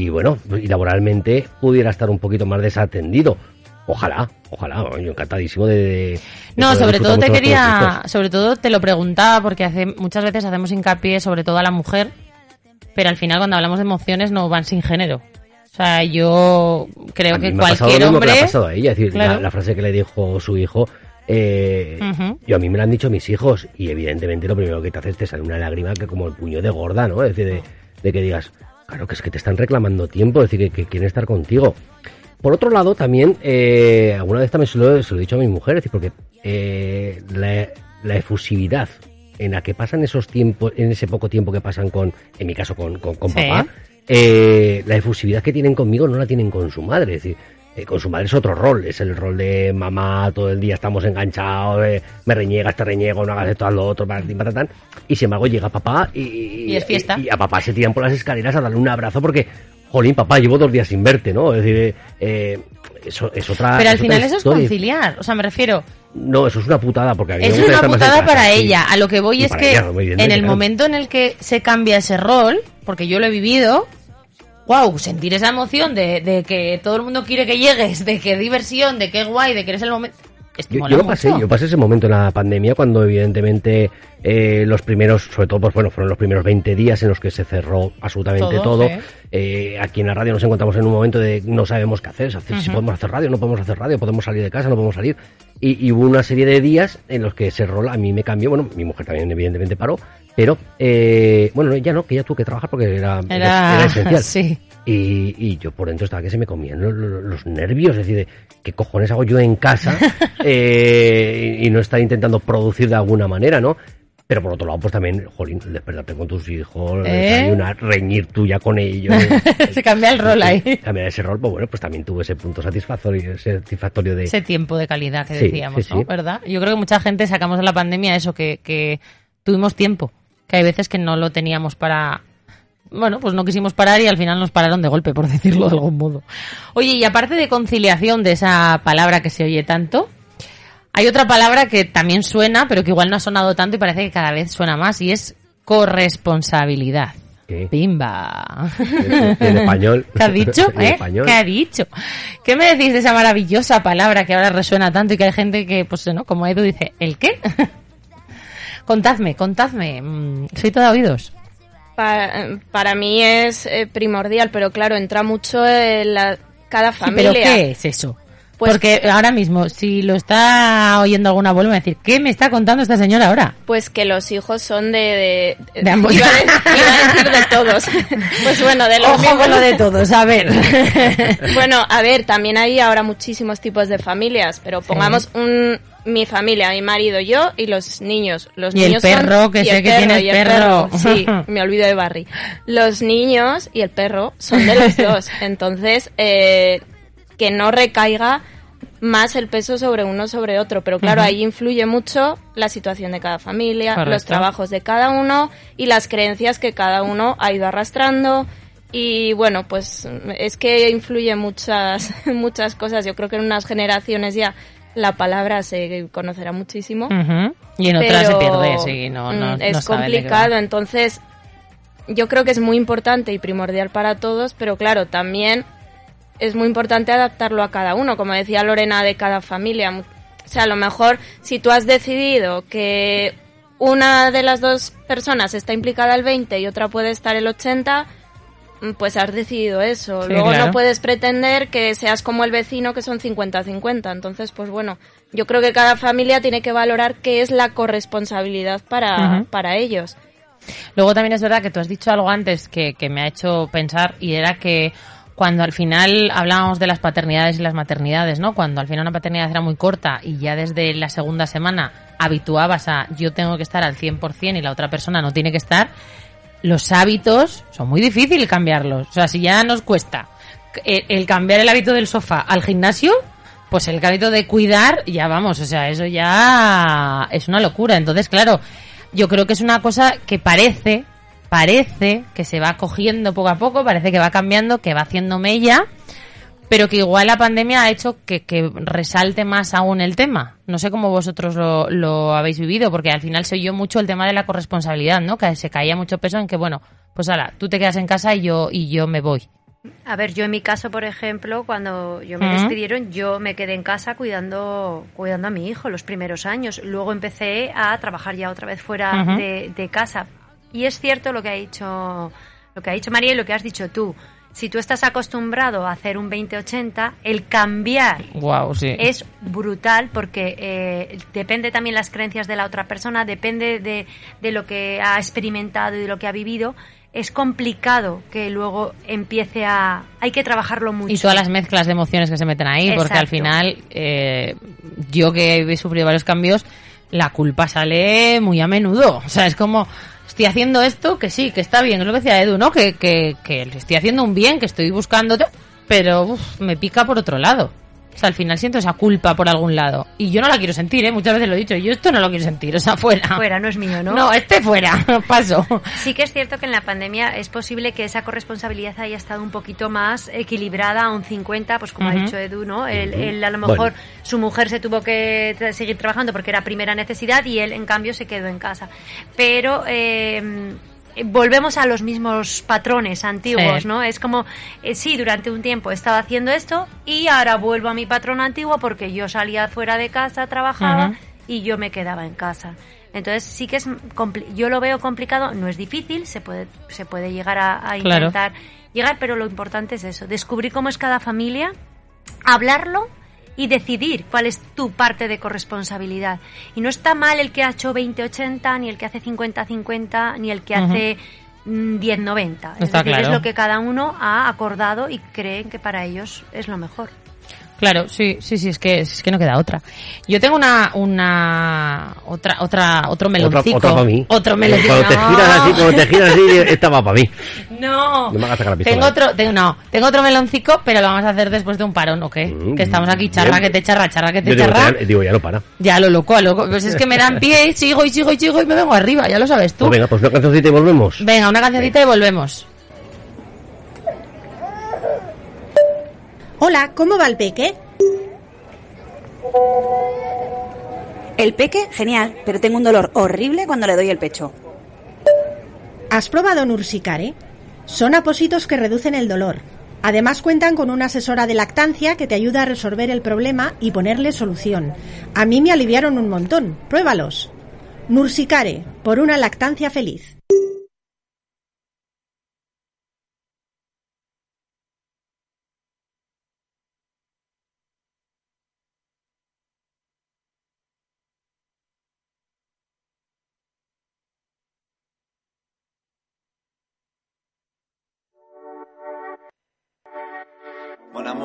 y, bueno, y laboralmente pudiera estar un poquito más desatendido. Ojalá, ojalá, yo encantadísimo de... de No, sobre todo te quería, sobre todo te lo preguntaba porque hace, muchas veces hacemos hincapié sobre todo a la mujer, pero al final cuando hablamos de emociones no van sin género. O sea, yo creo A que cualquier lo mismo que le hombre... ha pasado a ella, es decir, Claro. la, la frase que le dijo su hijo, eh, yo a mí me la han dicho mis hijos y evidentemente lo primero que te hace es te sale una lágrima que como el puño de gorda, ¿no? Es decir, de, de que digas, claro que es que te están reclamando tiempo, es decir, que, que quieren estar contigo. Por otro lado, también, eh, alguna vez también se lo, se lo he dicho a mi mujer, es decir, porque eh, la, la efusividad en la que pasan esos tiempos, en ese poco tiempo que pasan con, en mi caso, con, con, con Sí. papá, eh, la efusividad que tienen conmigo no la tienen con su madre. Es decir, eh, con su madre es otro rol, es el rol de mamá, todo el día estamos enganchados, eh, me reniegas, te reniego, no hagas esto, haz lo otro, patatán. Y sin embargo llega papá y, Y es fiesta. Y, a papá se tiran por las escaleras a darle un abrazo porque, jolín, papá, llevo dos días sin verte, ¿no? Es decir, eh, eso es otra. Pero al es final eso es conciliar. O sea, me refiero, No, eso es una putada porque a mí me es gusta una putada casa, para sí. ella. A lo que voy Y es que ella, en el claro. momento en el que se cambia ese rol, porque yo lo he vivido, wow, sentir esa emoción de, de que todo el mundo quiere que llegues, de que diversión, de que guay, de que eres el momento. Yo, lo pasé, mucho. yo pasé ese momento en la pandemia cuando evidentemente eh, los primeros, sobre todo pues bueno, fueron los primeros 20 días en los que se cerró absolutamente Todo. Eh, aquí en la radio nos encontramos en un momento de no sabemos qué hacer, si podemos hacer radio, no podemos hacer radio, podemos salir de casa, no podemos salir. Y, y hubo una serie de días en los que ese rol a mí me cambió, bueno, mi mujer también evidentemente paró, pero eh, bueno, ya no, que ya tuve que trabajar porque era, Era, era esencial. sí. Y, y yo por dentro estaba que se me comían los, nervios, es decir, de, ¿qué cojones hago yo en casa? Eh, y, y no estar intentando producir de alguna manera, ¿no? Pero por otro lado, pues también, jolín, despertarte con tus hijos, ¿Eh? una reñir tuya con ellos. Se cambia el rol ahí. Cambiar ese rol, pues bueno, pues también tuve ese punto satisfactorio, satisfactorio de... Ese tiempo de calidad que Sí, decíamos, sí, ¿no? sí. ¿Verdad? Yo creo que mucha gente sacamos de la pandemia eso, que, que tuvimos tiempo. Que hay veces que no lo teníamos para. Bueno, pues no quisimos parar y al final nos pararon de golpe, por decirlo de algún modo. Oye, y aparte de conciliación, de esa palabra que se oye tanto, hay otra palabra que también suena, pero que igual no ha sonado tanto y parece que cada vez suena más, y es corresponsabilidad. ¿Qué? Pimba. En español. ¿Qué ha dicho? En ¿Eh? español. ¿Qué ha dicho? ¿Qué me decís de esa maravillosa palabra que ahora resuena tanto y que hay gente que, pues, ¿no? Como Edu dice, ¿el qué? contadme, contadme. Mm, Soy toda oídos. Para, para mí es eh, primordial, pero claro, entra mucho en la, cada Sí, familia. ¿Pero qué es eso? Pues- Porque ahora mismo, si lo está oyendo algún abuelo, me va a decir, ¿qué me está contando esta señora ahora? Pues que los hijos son de... De, De ambos. Iba a, decir, de todos. Pues bueno, de los Ojo mismos. con lo de todos, a ver. Bueno, a ver, también hay ahora muchísimos tipos de familias, pero pongamos un mi familia, mi marido, yo y los niños. Los Y el son- perro, que sé que tienes y el perro. Sí, me olvido de Barry. Los niños y el perro son de los dos. Entonces, eh, que no recaiga más el peso sobre uno sobre otro. Pero claro, ahí influye mucho la situación de cada familia, Correcto. los trabajos de cada uno y las creencias que cada uno ha ido arrastrando. Y bueno, pues es que influye muchas, muchas cosas. Yo creo que en unas generaciones ya la palabra se conocerá muchísimo. Y en otras se pierde, sí, no, no, mm, es no qué va. complicado, entonces yo creo que es muy importante y primordial para todos, pero claro, también es muy importante adaptarlo a cada uno, como decía Lorena, de cada familia. O sea, a lo mejor si tú has decidido que una de las dos personas está implicada el 20 y otra puede estar el 80, mm, pues has decidido eso. Sí, Luego claro. no puedes pretender que seas como el vecino que son 50-50. Entonces, pues bueno, yo creo que cada familia tiene que valorar qué es la corresponsabilidad para, para ellos. Luego también es verdad que tú has dicho algo antes que, que me ha hecho pensar y era que cuando al final hablábamos de las paternidades y las maternidades, ¿no? Cuando al final una paternidad era muy corta y ya desde la segunda semana habituabas a yo tengo que estar al 100% y la otra persona no tiene que estar, los hábitos son muy difíciles cambiarlos. O sea, si ya nos cuesta el, el cambiar el hábito del sofá al gimnasio, pues el hábito de cuidar, ya vamos, o sea, eso ya es una locura. Entonces, claro, yo creo que es una cosa que parece, parece que se va cogiendo poco a poco, parece que va cambiando, que va haciendo mella, pero que igual la pandemia ha hecho que, que resalte más aún el tema. No sé cómo vosotros lo, lo habéis vivido, porque al final se oyó mucho el tema de la corresponsabilidad, ¿no? Que se caía mucho peso en que, bueno, pues ahora, tú te quedas en casa y yo, y yo me voy. A ver, yo en mi caso, por ejemplo, cuando yo me Ujú. despidieron, yo me quedé en casa cuidando, cuidando a mi hijo los primeros años. Luego empecé a trabajar ya otra vez fuera de casa. Y es cierto lo que ha dicho, lo que ha dicho María y lo que has dicho tú. Si tú estás acostumbrado a hacer un 20-80, el cambiar Wow, sí. es brutal porque eh, depende también las creencias de la otra persona, depende de, de lo que ha experimentado y de lo que ha vivido. Es complicado que luego empiece a... Hay que trabajarlo mucho. Y todas las mezclas de emociones que se meten ahí, porque al final, eh, yo que he sufrido varios cambios, la culpa sale muy a menudo. O sea, es como, estoy haciendo esto, que sí, que está bien, es lo que decía Edu, ¿no? Que, que, que estoy haciendo un bien, que estoy buscando, pero uf, me pica por otro lado. O sea, al final siento esa culpa por algún lado. Y yo no la quiero sentir, ¿eh? Muchas veces lo he dicho, yo esto no lo quiero sentir, o sea, fuera. Fuera, no es mío, ¿no? No, este fuera, paso. Sí que es cierto que en la pandemia es posible que esa corresponsabilidad haya estado un poquito más equilibrada a un 50, pues como ha dicho Edu, ¿no? Él, él a lo Bueno. mejor su mujer se tuvo que tra- seguir trabajando porque era primera necesidad y él en cambio se quedó en casa. Pero eh, volvemos a los mismos patrones antiguos, Sí. ¿no? Es como, eh, sí, durante un tiempo he estado haciendo esto y ahora vuelvo a mi patrón antiguo porque yo salía fuera de casa, trabajaba y yo me quedaba en casa. Entonces sí que es yo lo veo complicado, no es difícil, se puede se puede llegar a, a Claro. intentar llegar, pero lo importante es eso, descubrir cómo es cada familia, hablarlo y decidir cuál es tu parte de corresponsabilidad. Y no está mal el que ha hecho 20-80, ni el que hace 50-50, ni el que hace mm, 10-90. Es Está decir, es claro. lo que cada uno ha acordado y creen que para ellos es lo mejor. Claro, sí, sí, sí, es que es que no queda otra. Yo tengo una una otra otra otro meloncico. Otra, para mí. Otro meloncico. Cuando te giras así, cuando te giras así, esta va para mí. No. No me hagas sacar la pistola. Tengo otro, tengo, no, tengo otro meloncico, pero lo vamos a hacer después de un parón, ¿o qué? Mm, que estamos aquí charra bien. que te charra, charra que te Yo digo, charra. ya, digo, ya no para. Ya lo loco, a loco. Pues es que me dan pie y sigo y sigo y sigo y me vengo arriba, ya lo sabes tú. Pues venga, pues una cancioncita y volvemos. Venga, una cancioncita y volvemos. Hola, ¿cómo va el peque? El peque, genial, pero tengo un dolor horrible cuando le doy el pecho. ¿Has probado Nursicare? Son apositos que reducen el dolor. Además cuentan con una asesora de lactancia que te ayuda a resolver el problema y ponerle solución. A mí me aliviaron un montón. Pruébalos. Nursicare, por una lactancia feliz.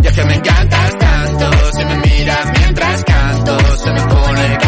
Ya que me encantas tanto, si me miras mientras canto, se me pone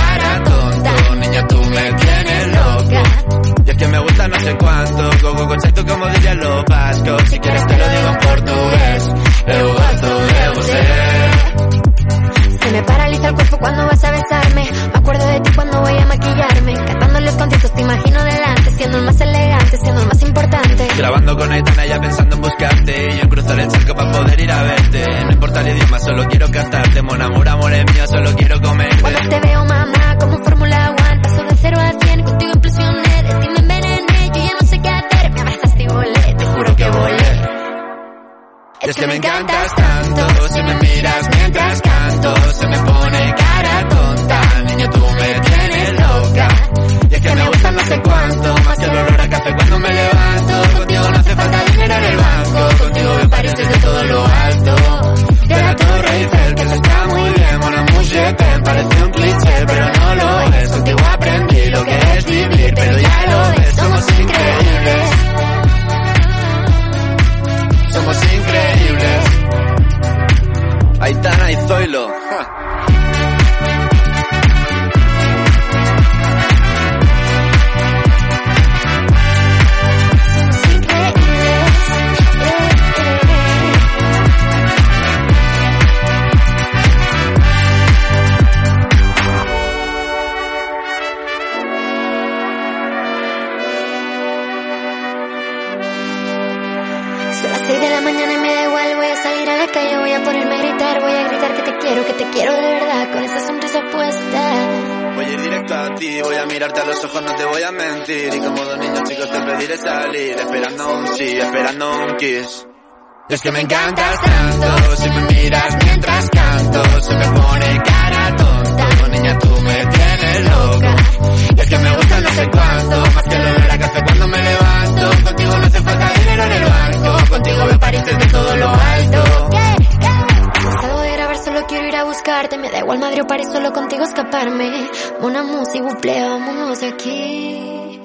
da igual Madrid o París, solo contigo escaparme. Una música, buple, vámonos de aquí.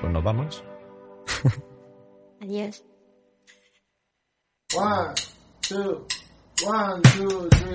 Pues nos vamos. Adiós. One, two, one, two, three.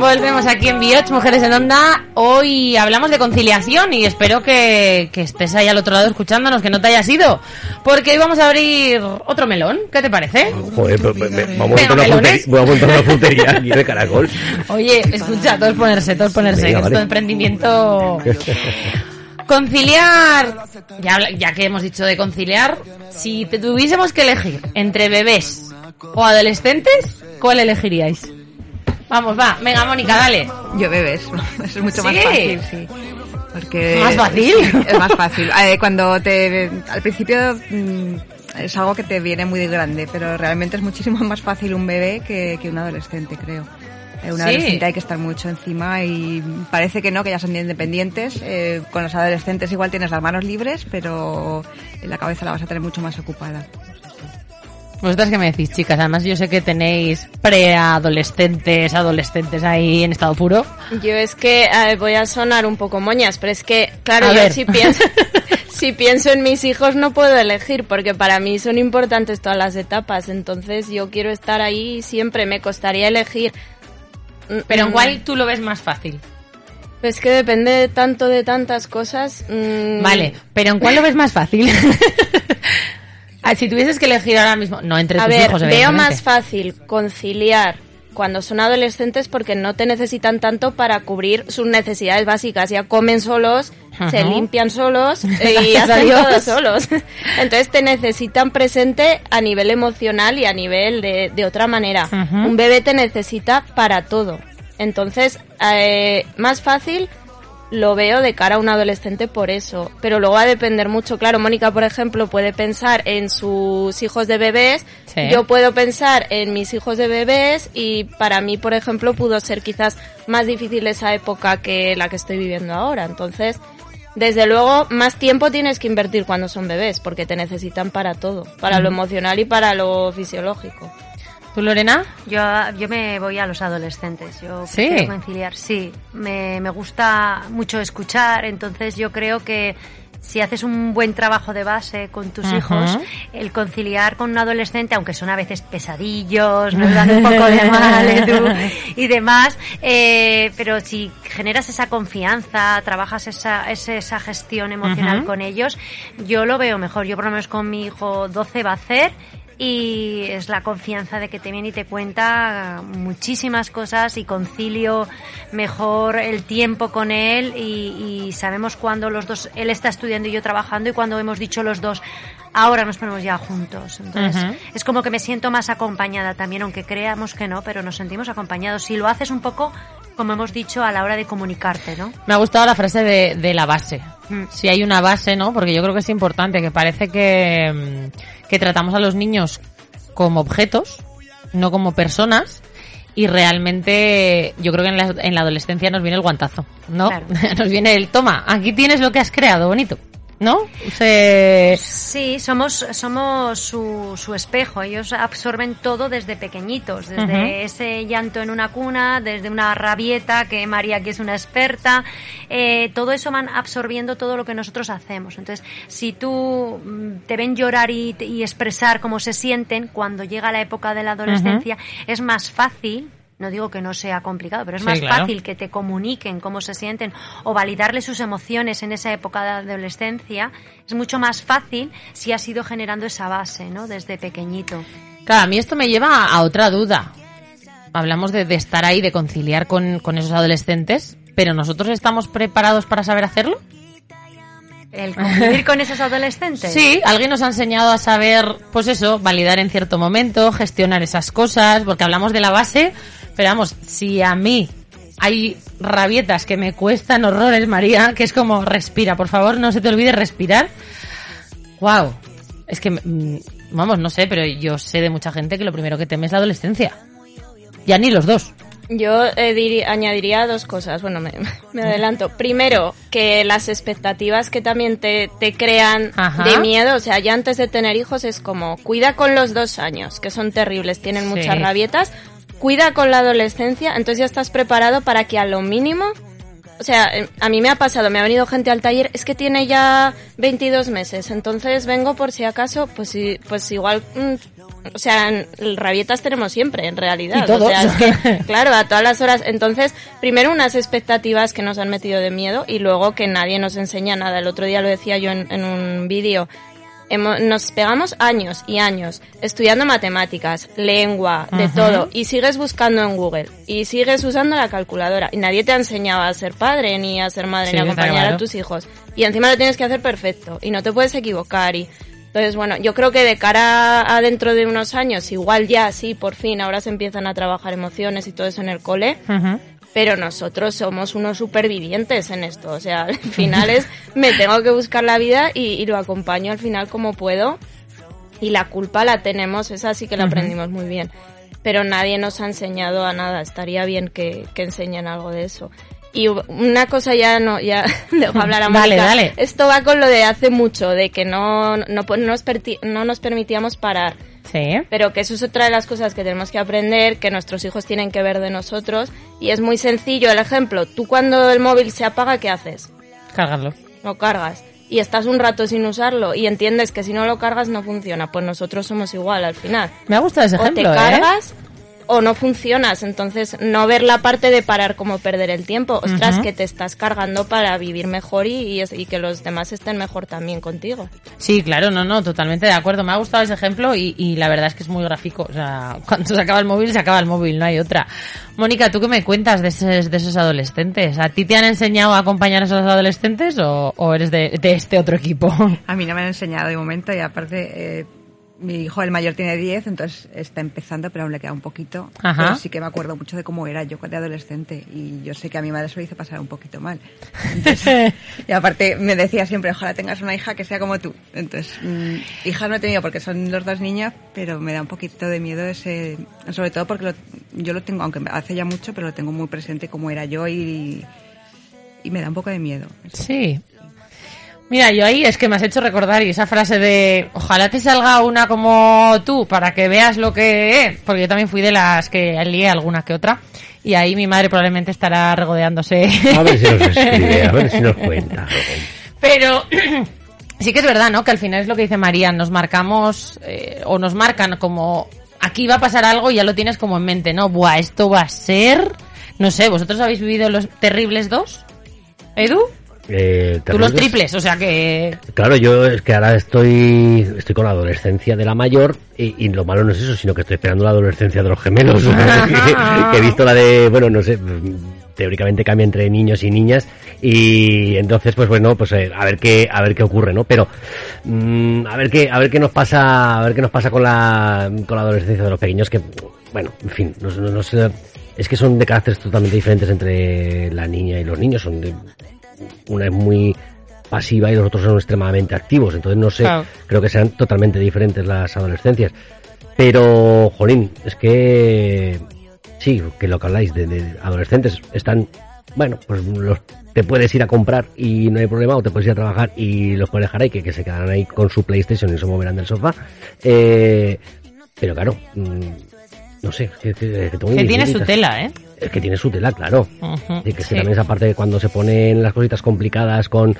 Volvemos aquí en Bioch, Mujeres en Onda. Hoy hablamos de conciliación y espero que, que estés ahí al otro lado escuchándonos, que no te hayas ido. Porque hoy vamos a abrir otro melón. ¿Qué te parece? Joder, pero me- me- frutería, voy a montar una frutería aquí de caracol. Oye, escucha, todos ponerse, todos ponerse, Venga, que esto vale. emprendimiento... Conciliar, ya, que hemos dicho de conciliar, si te tuviésemos que elegir entre bebés o adolescentes, ¿cuál elegiríais? Vamos, va, venga, Mónica, dale. Yo bebés, eso es mucho más fácil, sí. Porque ¿Más fácil? Sí, es más fácil. Eh, cuando te al principio mm, es algo que te viene muy de grande, pero realmente es muchísimo más fácil un bebé que, que un adolescente, creo. Eh, un Sí. adolescente hay que estar mucho encima y parece que no, que ya son independientes. Eh, con los adolescentes igual tienes las manos libres, pero la cabeza la vas a tener mucho más ocupada. ¿Vosotras qué me decís, chicas? Además, yo sé que tenéis preadolescentes, adolescentes ahí en estado puro. Yo es que eh, voy a sonar un poco moñas, pero es que, claro, A yo ver. si pienso, si pienso en mis hijos no puedo elegir, porque para mí son importantes todas las etapas, entonces yo quiero estar ahí siempre, me costaría elegir. Pero ¿en Mm, cuál tú lo ves más fácil? Pues que depende tanto de tantas cosas. mm, Vale, pero ¿en cuál lo ves más fácil? Ah, si tuvieses que elegir ahora mismo, no entre A tus ver, hijos, veo más fácil conciliar cuando son adolescentes porque no te necesitan tanto para cubrir sus necesidades básicas. Ya comen solos, se limpian solos y hacen todo solos. Entonces te necesitan presente a nivel emocional y a nivel de, de otra manera. Un bebé te necesita para todo. Entonces, eh, más fácil lo veo de cara a un adolescente por eso. Pero luego va a depender mucho. Claro, Mónica, por ejemplo, puede pensar en sus hijos de bebés. Sí. Yo puedo pensar en mis hijos de bebés y para mí, por ejemplo, pudo ser quizás más difícil esa época que la que estoy viviendo ahora. Entonces, desde luego, más tiempo tienes que invertir cuando son bebés porque te necesitan para todo, para lo emocional y para lo fisiológico. ¿Tú, Lorena? Yo, yo me voy a los adolescentes. Yo Sí. quiero conciliar. Sí, me, me gusta mucho escuchar. Entonces yo creo que si haces un buen trabajo de base con tus hijos, el conciliar con un adolescente, aunque son a veces pesadillos, nos dan un poco de mal Edu, y demás, eh, pero si generas esa confianza, trabajas esa, esa gestión emocional con ellos, yo lo veo mejor. Yo por lo menos con mi hijo 12 va a hacer y es la confianza de que te viene y te cuenta muchísimas cosas y concilio mejor el tiempo con él y, y sabemos cuando los dos, él está estudiando y yo trabajando y cuando hemos dicho los dos, ahora nos ponemos ya juntos. Entonces, Ujú. es como que me siento más acompañada también, aunque creamos que no, pero nos sentimos acompañados. Si lo haces un poco, como hemos dicho, a la hora de comunicarte, ¿no? Me ha gustado la frase de, de la base. Mm. Si hay una base, ¿no? Porque yo creo que es importante, que parece que, mm, que tratamos a los niños como objetos, no como personas. Y realmente yo creo que en la, en la adolescencia nos viene el guantazo, ¿no? Claro. nos viene el toma, aquí tienes lo que has creado, bonito, ¿no? Se- Sí, somos, somos su, su espejo. Ellos absorben todo desde pequeñitos, desde ese llanto en una cuna, desde una rabieta, que María que es una experta. eh, todo eso van absorbiendo todo lo que nosotros hacemos. Entonces, si tú mm, te ven llorar y, y expresar cómo se sienten, cuando llega la época de la adolescencia, es más fácil. No digo que no sea complicado, pero es Sí, más claro. fácil que te comuniquen cómo se sienten o validarle sus emociones en esa época de adolescencia. Es mucho más fácil si has ido generando esa base, ¿no? Desde pequeñito. Claro, a mí esto me lleva a otra duda. Hablamos de, de estar ahí, de conciliar con, con esos adolescentes, pero ¿nosotros estamos preparados para saber hacerlo? El convivir con esos adolescentes. Sí, alguien nos ha enseñado a saber, pues eso, validar en cierto momento, gestionar esas cosas, porque hablamos de la base, pero vamos, si a mí hay rabietas que me cuestan horrores, María, que es como respira, por favor, no se te olvide respirar. Wow. Es que, mm, vamos, no sé, pero yo sé de mucha gente que lo primero que teme es la adolescencia. Ya ni los dos. Yo eh, diri- añadiría dos cosas. Bueno, me, me adelanto. Primero, que las expectativas que también te, te crean Ajá. de miedo, o sea, ya antes de tener hijos es como, cuida con los dos años, que son terribles, tienen Sí. muchas rabietas. Cuida con la adolescencia, entonces ya estás preparado para que a lo mínimo o sea, eh, a mí me ha pasado, me ha venido gente al taller, es que tiene ya 22 meses, entonces vengo por si acaso, pues pues igual, mm, o sea, rabietas tenemos siempre, en realidad. O sea, es que, claro, a todas las horas. Entonces, primero unas expectativas que nos han metido de miedo y luego que nadie nos enseña nada. El otro día lo decía yo en, en un vídeo. Nos pegamos años y años estudiando matemáticas, lengua, de Ajá. todo, y sigues buscando en Google, y sigues usando la calculadora, y nadie te ha enseñado a ser padre, ni a ser madre, Sí, ni a acompañar a tus hijos. Y encima lo tienes que hacer perfecto, y no te puedes equivocar, y entonces, bueno, yo creo que de cara a dentro de unos años, igual ya sí, por fin, ahora se empiezan a trabajar emociones y todo eso en el cole, pero nosotros somos unos supervivientes en esto. O sea, al final es, me tengo que buscar la vida y, y lo acompaño al final como puedo. Y la culpa la tenemos, esa sí que la aprendimos muy bien. Pero nadie nos ha enseñado a nada. Estaría bien que, que enseñen algo de eso. Y una cosa ya no, ya dejo hablar a Dale, Mónica. dale. Esto va con lo de hace mucho, de que no, no, no nos, no nos permitíamos parar. Sí. Pero que eso es otra de las cosas que tenemos que aprender, que nuestros hijos tienen que ver de nosotros. Y es muy sencillo el ejemplo. Tú cuando el móvil se apaga, ¿qué haces? Cargarlo. Lo cargas. Y estás un rato sin usarlo y entiendes que si no lo cargas no funciona. Pues nosotros somos igual al final. Me ha gustado ese o ejemplo, ¿eh? O no funcionas. Entonces, no ver la parte de parar como perder el tiempo. Ostras, que te estás cargando para vivir mejor y, y es- y que los demás estén mejor también contigo. Sí, claro, no, no, totalmente de acuerdo. Me ha gustado ese ejemplo y, y la verdad es que es muy gráfico. O sea, cuando se acaba el móvil, se acaba el móvil, no hay otra. Mónica, ¿tú qué me cuentas de esos, de esos adolescentes? ¿A ti te han enseñado a acompañar a esos adolescentes o, o eres de, de este otro equipo? A mí no me han enseñado de momento y aparte eh, mi hijo el mayor tiene 10, entonces está empezando, pero aún le queda un poquito. Ajá. Pero sí que me acuerdo mucho de cómo era yo de adolescente y yo sé que a mi madre se lo hizo pasar un poquito mal. Entonces, y aparte me decía siempre, ojalá tengas una hija que sea como tú. Entonces, mm, hijas no he tenido porque son los dos niñas, pero me da un poquito de miedo ese, sobre todo porque lo- yo lo tengo, aunque hace ya mucho, pero lo tengo muy presente como era yo y, y me da un poco de miedo. Sí. Mira, yo ahí es que me has hecho recordar y esa frase de ojalá te salga una como tú para que veas lo que es, porque yo también fui de las que lié alguna que otra y ahí mi madre probablemente estará regodeándose. A ver si nos escribe, a ver si nos cuenta. Pero sí que es verdad, ¿no? Que al final es lo que dice María, nos marcamos eh, o nos marcan como aquí va a pasar algo y ya lo tienes como en mente, ¿no? Buah, esto va a ser... No sé, ¿vosotros habéis vivido los terribles dos? ¿Edu? Eh, Tú los triples, o sea que... Claro, yo es que ahora estoy estoy con la adolescencia de la mayor y, y lo malo no es eso, sino que estoy esperando la adolescencia de los gemelos. que, que he visto la de, bueno, no sé, teóricamente cambia entre niños y niñas y entonces pues bueno, pues eh, a ver qué a ver qué ocurre, ¿no? Pero mm, a ver qué a ver qué nos pasa, a ver qué nos pasa con la con la adolescencia de los pequeños que bueno, en fin, no, no- es que son de caracteres totalmente diferentes entre la niña y los niños, son de una es muy pasiva y los otros son extremadamente activos. Entonces no sé, Claro. creo que serán totalmente diferentes las adolescencias. Pero, jolín, es que sí, que lo que habláis de, de adolescentes están, bueno, pues los te puedes ir a comprar y no hay problema, o te puedes ir a trabajar y los puedes dejar ahí, que, que se quedarán ahí con su PlayStation y se moverán del sofá. Eh, pero claro, mm, no sé, que, que- que tengo Que mis tiene su tela, ¿eh? Es que tiene su tela, claro. Ujú, Y que, es que sí. también esa parte de cuando se ponen las cositas complicadas con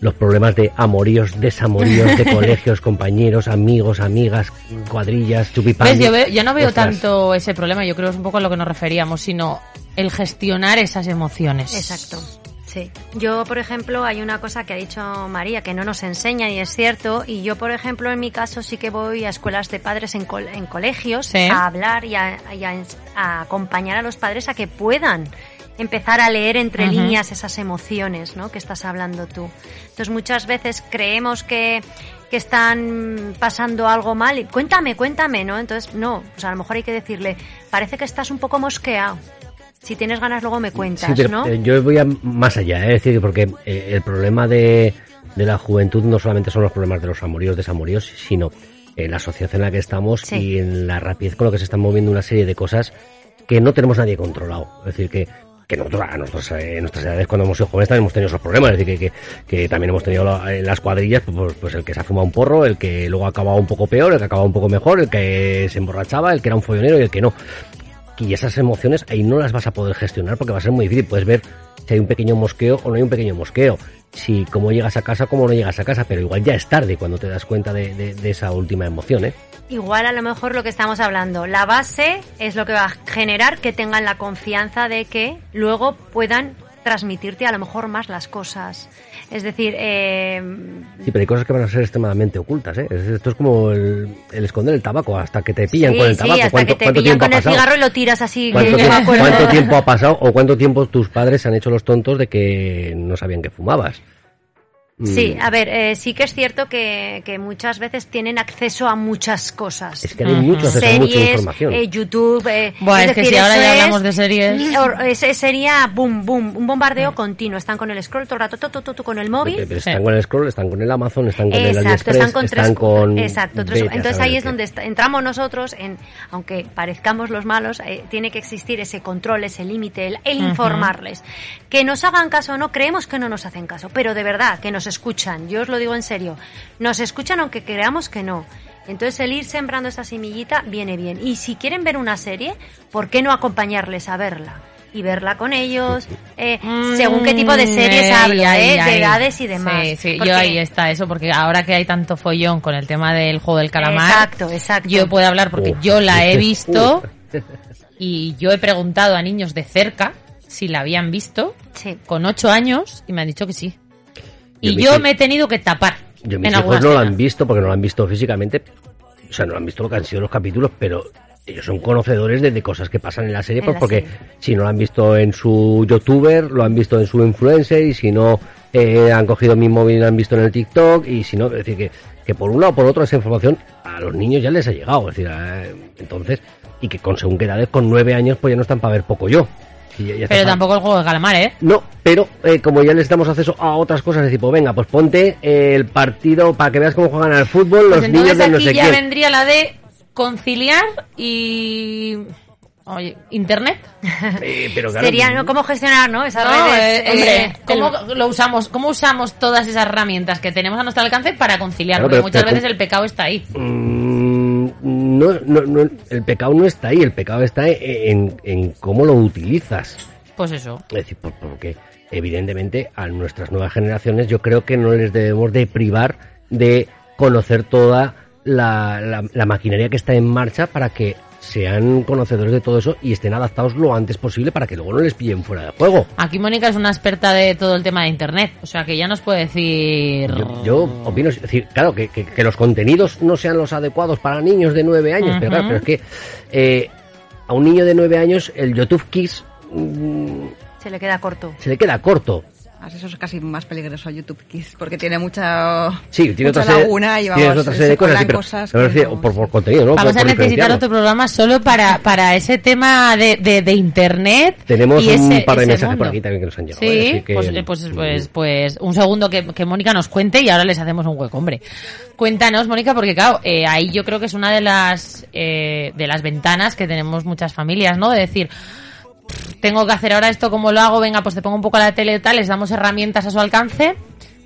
los problemas de amoríos, desamoríos de colegios, compañeros, amigos, amigas, cuadrillas, chupipandi. ¿Ves? Yo, veo- yo no veo Ostras. tanto ese problema, yo creo que es un poco a lo que nos referíamos, sino el gestionar esas emociones. Exacto. Sí. Yo, por ejemplo, hay una cosa que ha dicho María que no nos enseña y es cierto. Y yo, por ejemplo, en mi caso sí que voy a escuelas de padres en, col- en colegios Sí. a hablar y a, y a ens- a acompañar a los padres a que puedan empezar a leer entre líneas esas emociones, ¿no? Que estás hablando tú. Entonces, muchas veces creemos que que están pasando algo mal y cuéntame, cuéntame, ¿no? Entonces, no, pues a lo mejor hay que decirle, parece que estás un poco mosqueado. Si tienes ganas luego me cuentas, Sí, pero ¿no? eh, yo voy a más allá, ¿eh? es decir, porque eh, el problema de, de la juventud no solamente son los problemas de los amoríos, desamoríos, sino en la sociedad en la que estamos Sí. y en la rapidez con la que se están moviendo una serie de cosas que no tenemos nadie controlado. Es decir, que, que nosotros, a eh, en nuestras edades, cuando hemos sido jóvenes, también hemos tenido esos problemas. Es decir, que, que, que también hemos tenido en las cuadrillas, pues, pues el que se ha fumado un porro, el que luego ha acabado un poco peor, el que ha acabado un poco mejor, el que se emborrachaba, el que era un follonero y el que no y esas emociones ahí no las vas a poder gestionar porque va a ser muy difícil. Puedes ver si hay un pequeño mosqueo o no hay un pequeño mosqueo. Si cómo llegas a casa, cómo no llegas a casa, pero igual ya es tarde cuando te das cuenta de, de- de esa última emoción, ¿eh? Igual a lo mejor lo que estamos hablando, la base es lo que va a generar que tengan la confianza de que luego puedan transmitirte a lo mejor más las cosas. Es decir, eh, Sí, pero hay cosas que van a ser extremadamente ocultas, ¿eh? Es- Esto es como el, el esconder el tabaco hasta que te pillan sí, con el sí, tabaco. hasta ¿Cuánto, que te pillan tiempo con ha el pasado? cigarro y lo tiras así. ¿Cuánto, que no me tiempo, cuánto tiempo ha pasado o cuánto tiempo tus padres se han hecho los tontos de que no sabían que fumabas? Sí, Mm. a ver, eh, sí que es cierto que, que muchas veces tienen acceso a muchas cosas. Es que hay mucho acceso a mucha Series, información. eh, YouTube. eh, Buah, es que si ahora ya hablamos de series. ese sería boom, boom, un bombardeo continuo. Están con el scroll todo el rato, tu, tu, tu, con el móvil. Pero están con el scroll, están con el Amazon, están con el Exacto, AliExpress, están con tres con... exacto, tres- entonces ahí es qué. donde está- entramos nosotros en aunque parezcamos los malos eh, tiene que existir ese control ese límite el, el informarles que nos hagan caso o no creemos que no nos hacen caso pero de verdad que nos escuchan yo os lo digo en serio nos escuchan aunque creamos que no entonces el ir sembrando esa semillita viene bien y si quieren ver una serie por qué no acompañarles a verla y verla con ellos eh, según qué tipo de series Mm, hablo ahí, eh, ahí. de edades y demás Sí, sí, Porque- yo ahí está eso, porque ahora que hay tanto follón con el tema del juego del calamar, Exacto, exacto. yo puedo hablar porque Uf. yo la he visto y yo he preguntado a niños de cerca si la habían visto Sí. con ocho años y me han dicho que sí. Y yo me he tenido que tapar Yo mis en hijos no lo han visto porque no lo han visto físicamente. O sea, no lo han visto lo que han sido los capítulos, pero ellos son conocedores de, de cosas que pasan en la serie, En pues la porque serie. si no lo han visto en su youtuber, lo han visto en su influencer, y si no eh, han cogido mi móvil y lo han visto en el TikTok, y si no, es decir, que, que por un lado o por otro esa información a los niños ya les ha llegado, es decir, eh, entonces, y que con según qué edades, con nueve años, pues ya no están para ver poco yo. Y ya- ya Pero tampoco el juego del calamar, ¿eh? no, pero eh, como ya les damos acceso a otras cosas, es tipo, venga, pues ponte eh, el partido para que veas cómo juegan al fútbol Pues los niños de no aquí sé ya quién. vendría la de conciliar y... Oye, ¿internet? Eh, pero claro, Sería, ¿no? ¿Cómo gestionar, no? Esas No, redes. eh, eh, el- ¿cómo lo usamos? ¿Cómo usamos todas esas herramientas que tenemos a nuestro alcance para conciliar? Claro, Porque pero- muchas pero veces el pecado está ahí. mm, no, no, no, el pecado no está ahí, el pecado está en, en cómo lo utilizas. Pues eso. Es decir, por- porque evidentemente a nuestras nuevas generaciones yo creo que no les debemos de privar de conocer toda la, la- la maquinaria que está en marcha para que sean conocedores de todo eso y estén adaptados lo antes posible para que luego no les pillen fuera de juego. Aquí Mónica es una experta de todo el tema de Internet, o sea que ya nos puede decir... Yo, yo opino, es decir, claro, que, que- que los contenidos no sean los adecuados para niños de 9 años, pero claro, Ujú. pero es que eh, a un niño de 9 años el YouTube Kids mm, Se le queda corto. se le queda corto. Eso es casi más peligroso a YouTube Kids, porque tiene mucha, Sí, tiene mucha otra serie, laguna y tiene vamos, otra se serie de cosas, sí, cuelan pero, cosas pero que es decir, no- por, por contenido, ¿no? Vamos Por- a necesitar otro programa solo para, para ese tema de, de, de Internet. Tenemos y ese, un par de mensajes mundo. por aquí también que nos han llegado. ¿eh? Sí, que- pues, eh, pues, pues, pues un segundo que, que Mónica nos cuente y ahora les hacemos un hueco, hombre. Cuéntanos, Mónica, porque claro, eh, ahí yo creo que es una de las, eh, de las ventanas que tenemos muchas familias, ¿no? De decir, "Pff, tengo que hacer ahora esto, ¿cómo lo hago? Venga, pues te pongo un poco la tele y tal, les damos herramientas a su alcance.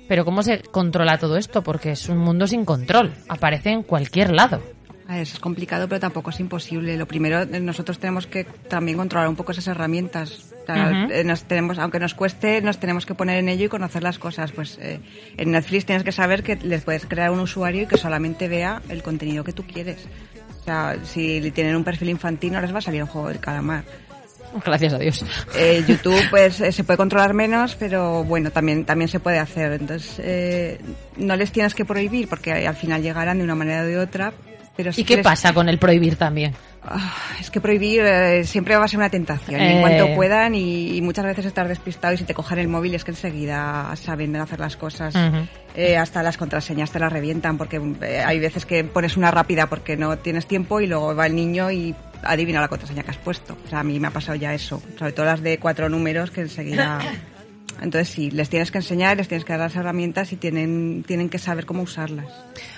Pero ¿cómo se controla todo esto? Porque es un mundo sin control. Aparece en cualquier lado. A eso es complicado, pero tampoco es imposible. Lo primero, eh, nosotros tenemos que también controlar un poco esas herramientas. O sea, Ujú. eh, nos tenemos, aunque nos cueste, nos tenemos que poner en ello y conocer las cosas. Pues eh, en Netflix tienes que saber que les puedes crear un usuario y que solamente vea el contenido que tú quieres. O sea, si le tienen un perfil infantil no les va a salir un juego del calamar. Gracias a Dios. Eh, YouTube pues eh, se puede controlar menos, pero bueno, también también se puede hacer. Entonces, eh, no les tienes que prohibir porque al final llegarán de una manera o de otra. Pero sí ¿Y qué les- pasa con el prohibir también? Ah, Es que prohibir eh, siempre va a ser una tentación. Eh. En cuanto puedan y, y muchas veces estar despistado y si te cogen el móvil es que enseguida saben hacer las cosas. Ujú. Eh, hasta las contraseñas te las revientan porque eh, hay veces que pones una rápida porque no tienes tiempo y luego va el niño y adivina la contraseña que has puesto. O sea, a mí me ha pasado ya eso. Sobre todo las de cuatro números que enseguida... Entonces sí, les tienes que enseñar, les tienes que dar las herramientas y tienen, tienen que saber cómo usarlas.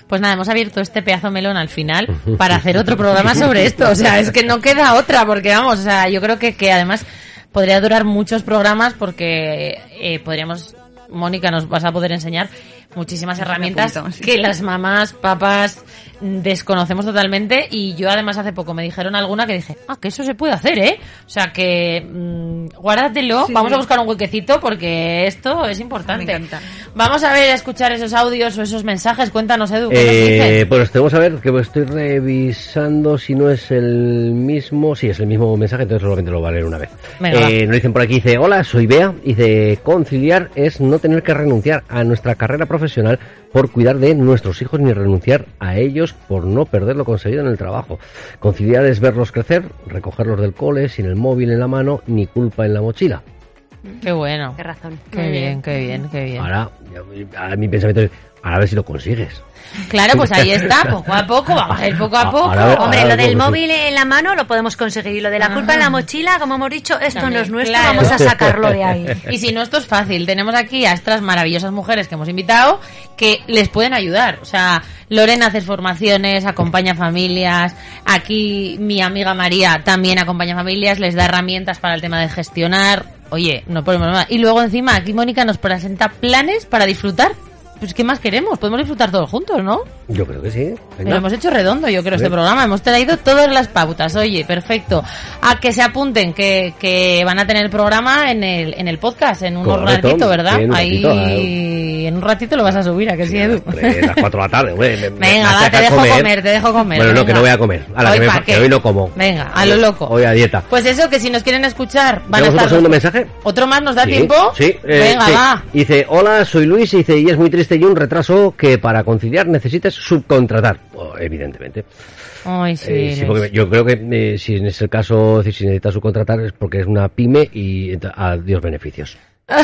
Pues nada, hemos abierto este pedazo melón al final para hacer otro programa sobre esto. O sea, es que no queda otra, porque vamos, o sea, yo creo que, que además podría durar muchos programas porque eh, podríamos, Mónica, nos vas a poder enseñar muchísimas herramientas apunto, sí. que las mamás, papás desconocemos totalmente y yo además hace poco me dijeron alguna que dije, ah, que eso se puede hacer, ¿eh? O sea que mm, guárdatelo, Sí. vamos a buscar un huequecito porque esto es importante. Me encanta. Vamos a ver, a escuchar esos audios o esos mensajes. Cuéntanos, Edu, ¿qué nos Eh, pues tenemos a ver que estoy revisando si no es el mismo. Sí, es el mismo mensaje, entonces solamente lo voy a leer una vez. Venga, Eh, nos dicen por aquí, dice, hola, soy Bea. Dice, conciliar es no tener que renunciar a nuestra carrera profesional por cuidar de nuestros hijos ni renunciar a ellos por no perder lo conseguido en el trabajo. Conciliar es verlos crecer, recogerlos del cole sin el móvil en la mano ni culpa en la mochila. Qué bueno. Qué razón. Qué bien, qué bien, qué bien. Ahora, a mi pensamiento es, ahora a ver si lo consigues. Claro, pues ahí está, poco a poco, vamos a ir poco a poco. Ahora- Hombre, ahora lo del sí. móvil en la mano lo podemos conseguir. Y lo de la culpa en la mochila, como hemos dicho, esto También, no es nuestro, claro. vamos a sacarlo de ahí. Y si no, esto es fácil. Tenemos aquí a estas maravillosas mujeres que hemos invitado que les pueden ayudar. O sea, Lorena hace formaciones, acompaña familias. Aquí mi amiga María también acompaña familias, les da herramientas para el tema de gestionar. Oye, no ponemos nada. Y luego encima aquí Mónica nos presenta planes para disfrutar. Pues ¿qué más queremos? Podemos disfrutar todos juntos, ¿no? Yo creo que sí. Venga. Lo hemos hecho redondo, yo creo, este programa. Hemos traído todas las pautas. Oye, perfecto. A que se apunten, que, que van a tener el programa en el, en el podcast, en Correcto. ratito, ¿verdad? Un Ahí, en un ratito lo vas a subir, ¿a que sí, Edu? Tres, las 4 de la tarde, güey. me- me- me Venga, va, te dejo comer. te dejo comer. Bueno, no, que venga. no voy a comer. A la Hoy que, me que hoy no como. Venga, a lo loco. Hoy a dieta. Pues eso, que si nos quieren escuchar, van a ¿Tenemos estar... otro segundo mensaje? ¿Otro más nos da Sí, tiempo? Sí. eh, Venga, sí. va. Dice, hola, soy Luis. Dice, y es muy triste y un retraso que para conciliar necesites subcontratar. Oh, evidentemente. Ay, sí. Eh, sí, porque yo creo que eh, si en ese caso, si necesitas subcontratar es porque es una pyme y ent- adiós beneficios.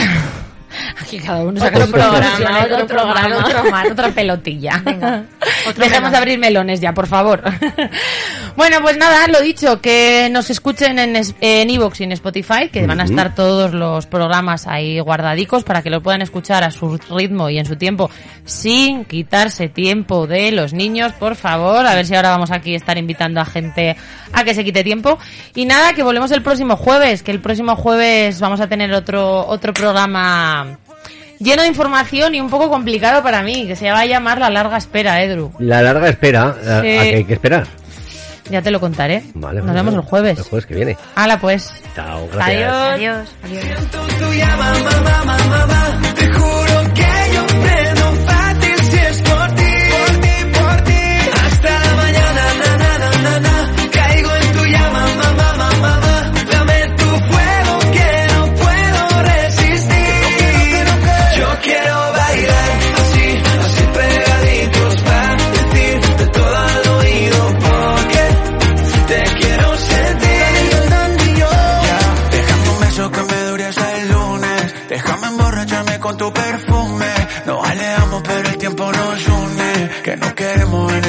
Aquí cada uno Otro saca su programa, otro otro programa, programa. otro más, otra pelotilla. Venga, otro Dejemos de abrir melones ya, por favor. bueno, pues nada, lo dicho, que nos escuchen en es- en Evox y en Spotify, que van a estar todos los programas ahí guardadicos para que lo puedan escuchar a su ritmo y en su tiempo, sin quitarse tiempo de los niños, por favor. A ver si ahora vamos aquí a estar invitando a gente a que se quite tiempo. Y nada, que volvemos el próximo jueves, que el próximo jueves vamos a tener otro, otro programa lleno de información y un poco complicado para mí, que se va a llamar La Larga Espera, Edru. La larga espera, a, Sí. a que hay que esperar. Ya te lo contaré. Vale, Nos vemos el vale. jueves. El jueves que viene. Hala pues. Chao, gracias. Adiós. Adiós. tuya,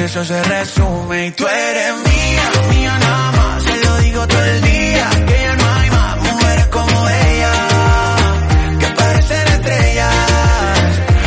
eso se resume. Y tú eres mía, mía nada más. Se lo digo todo el día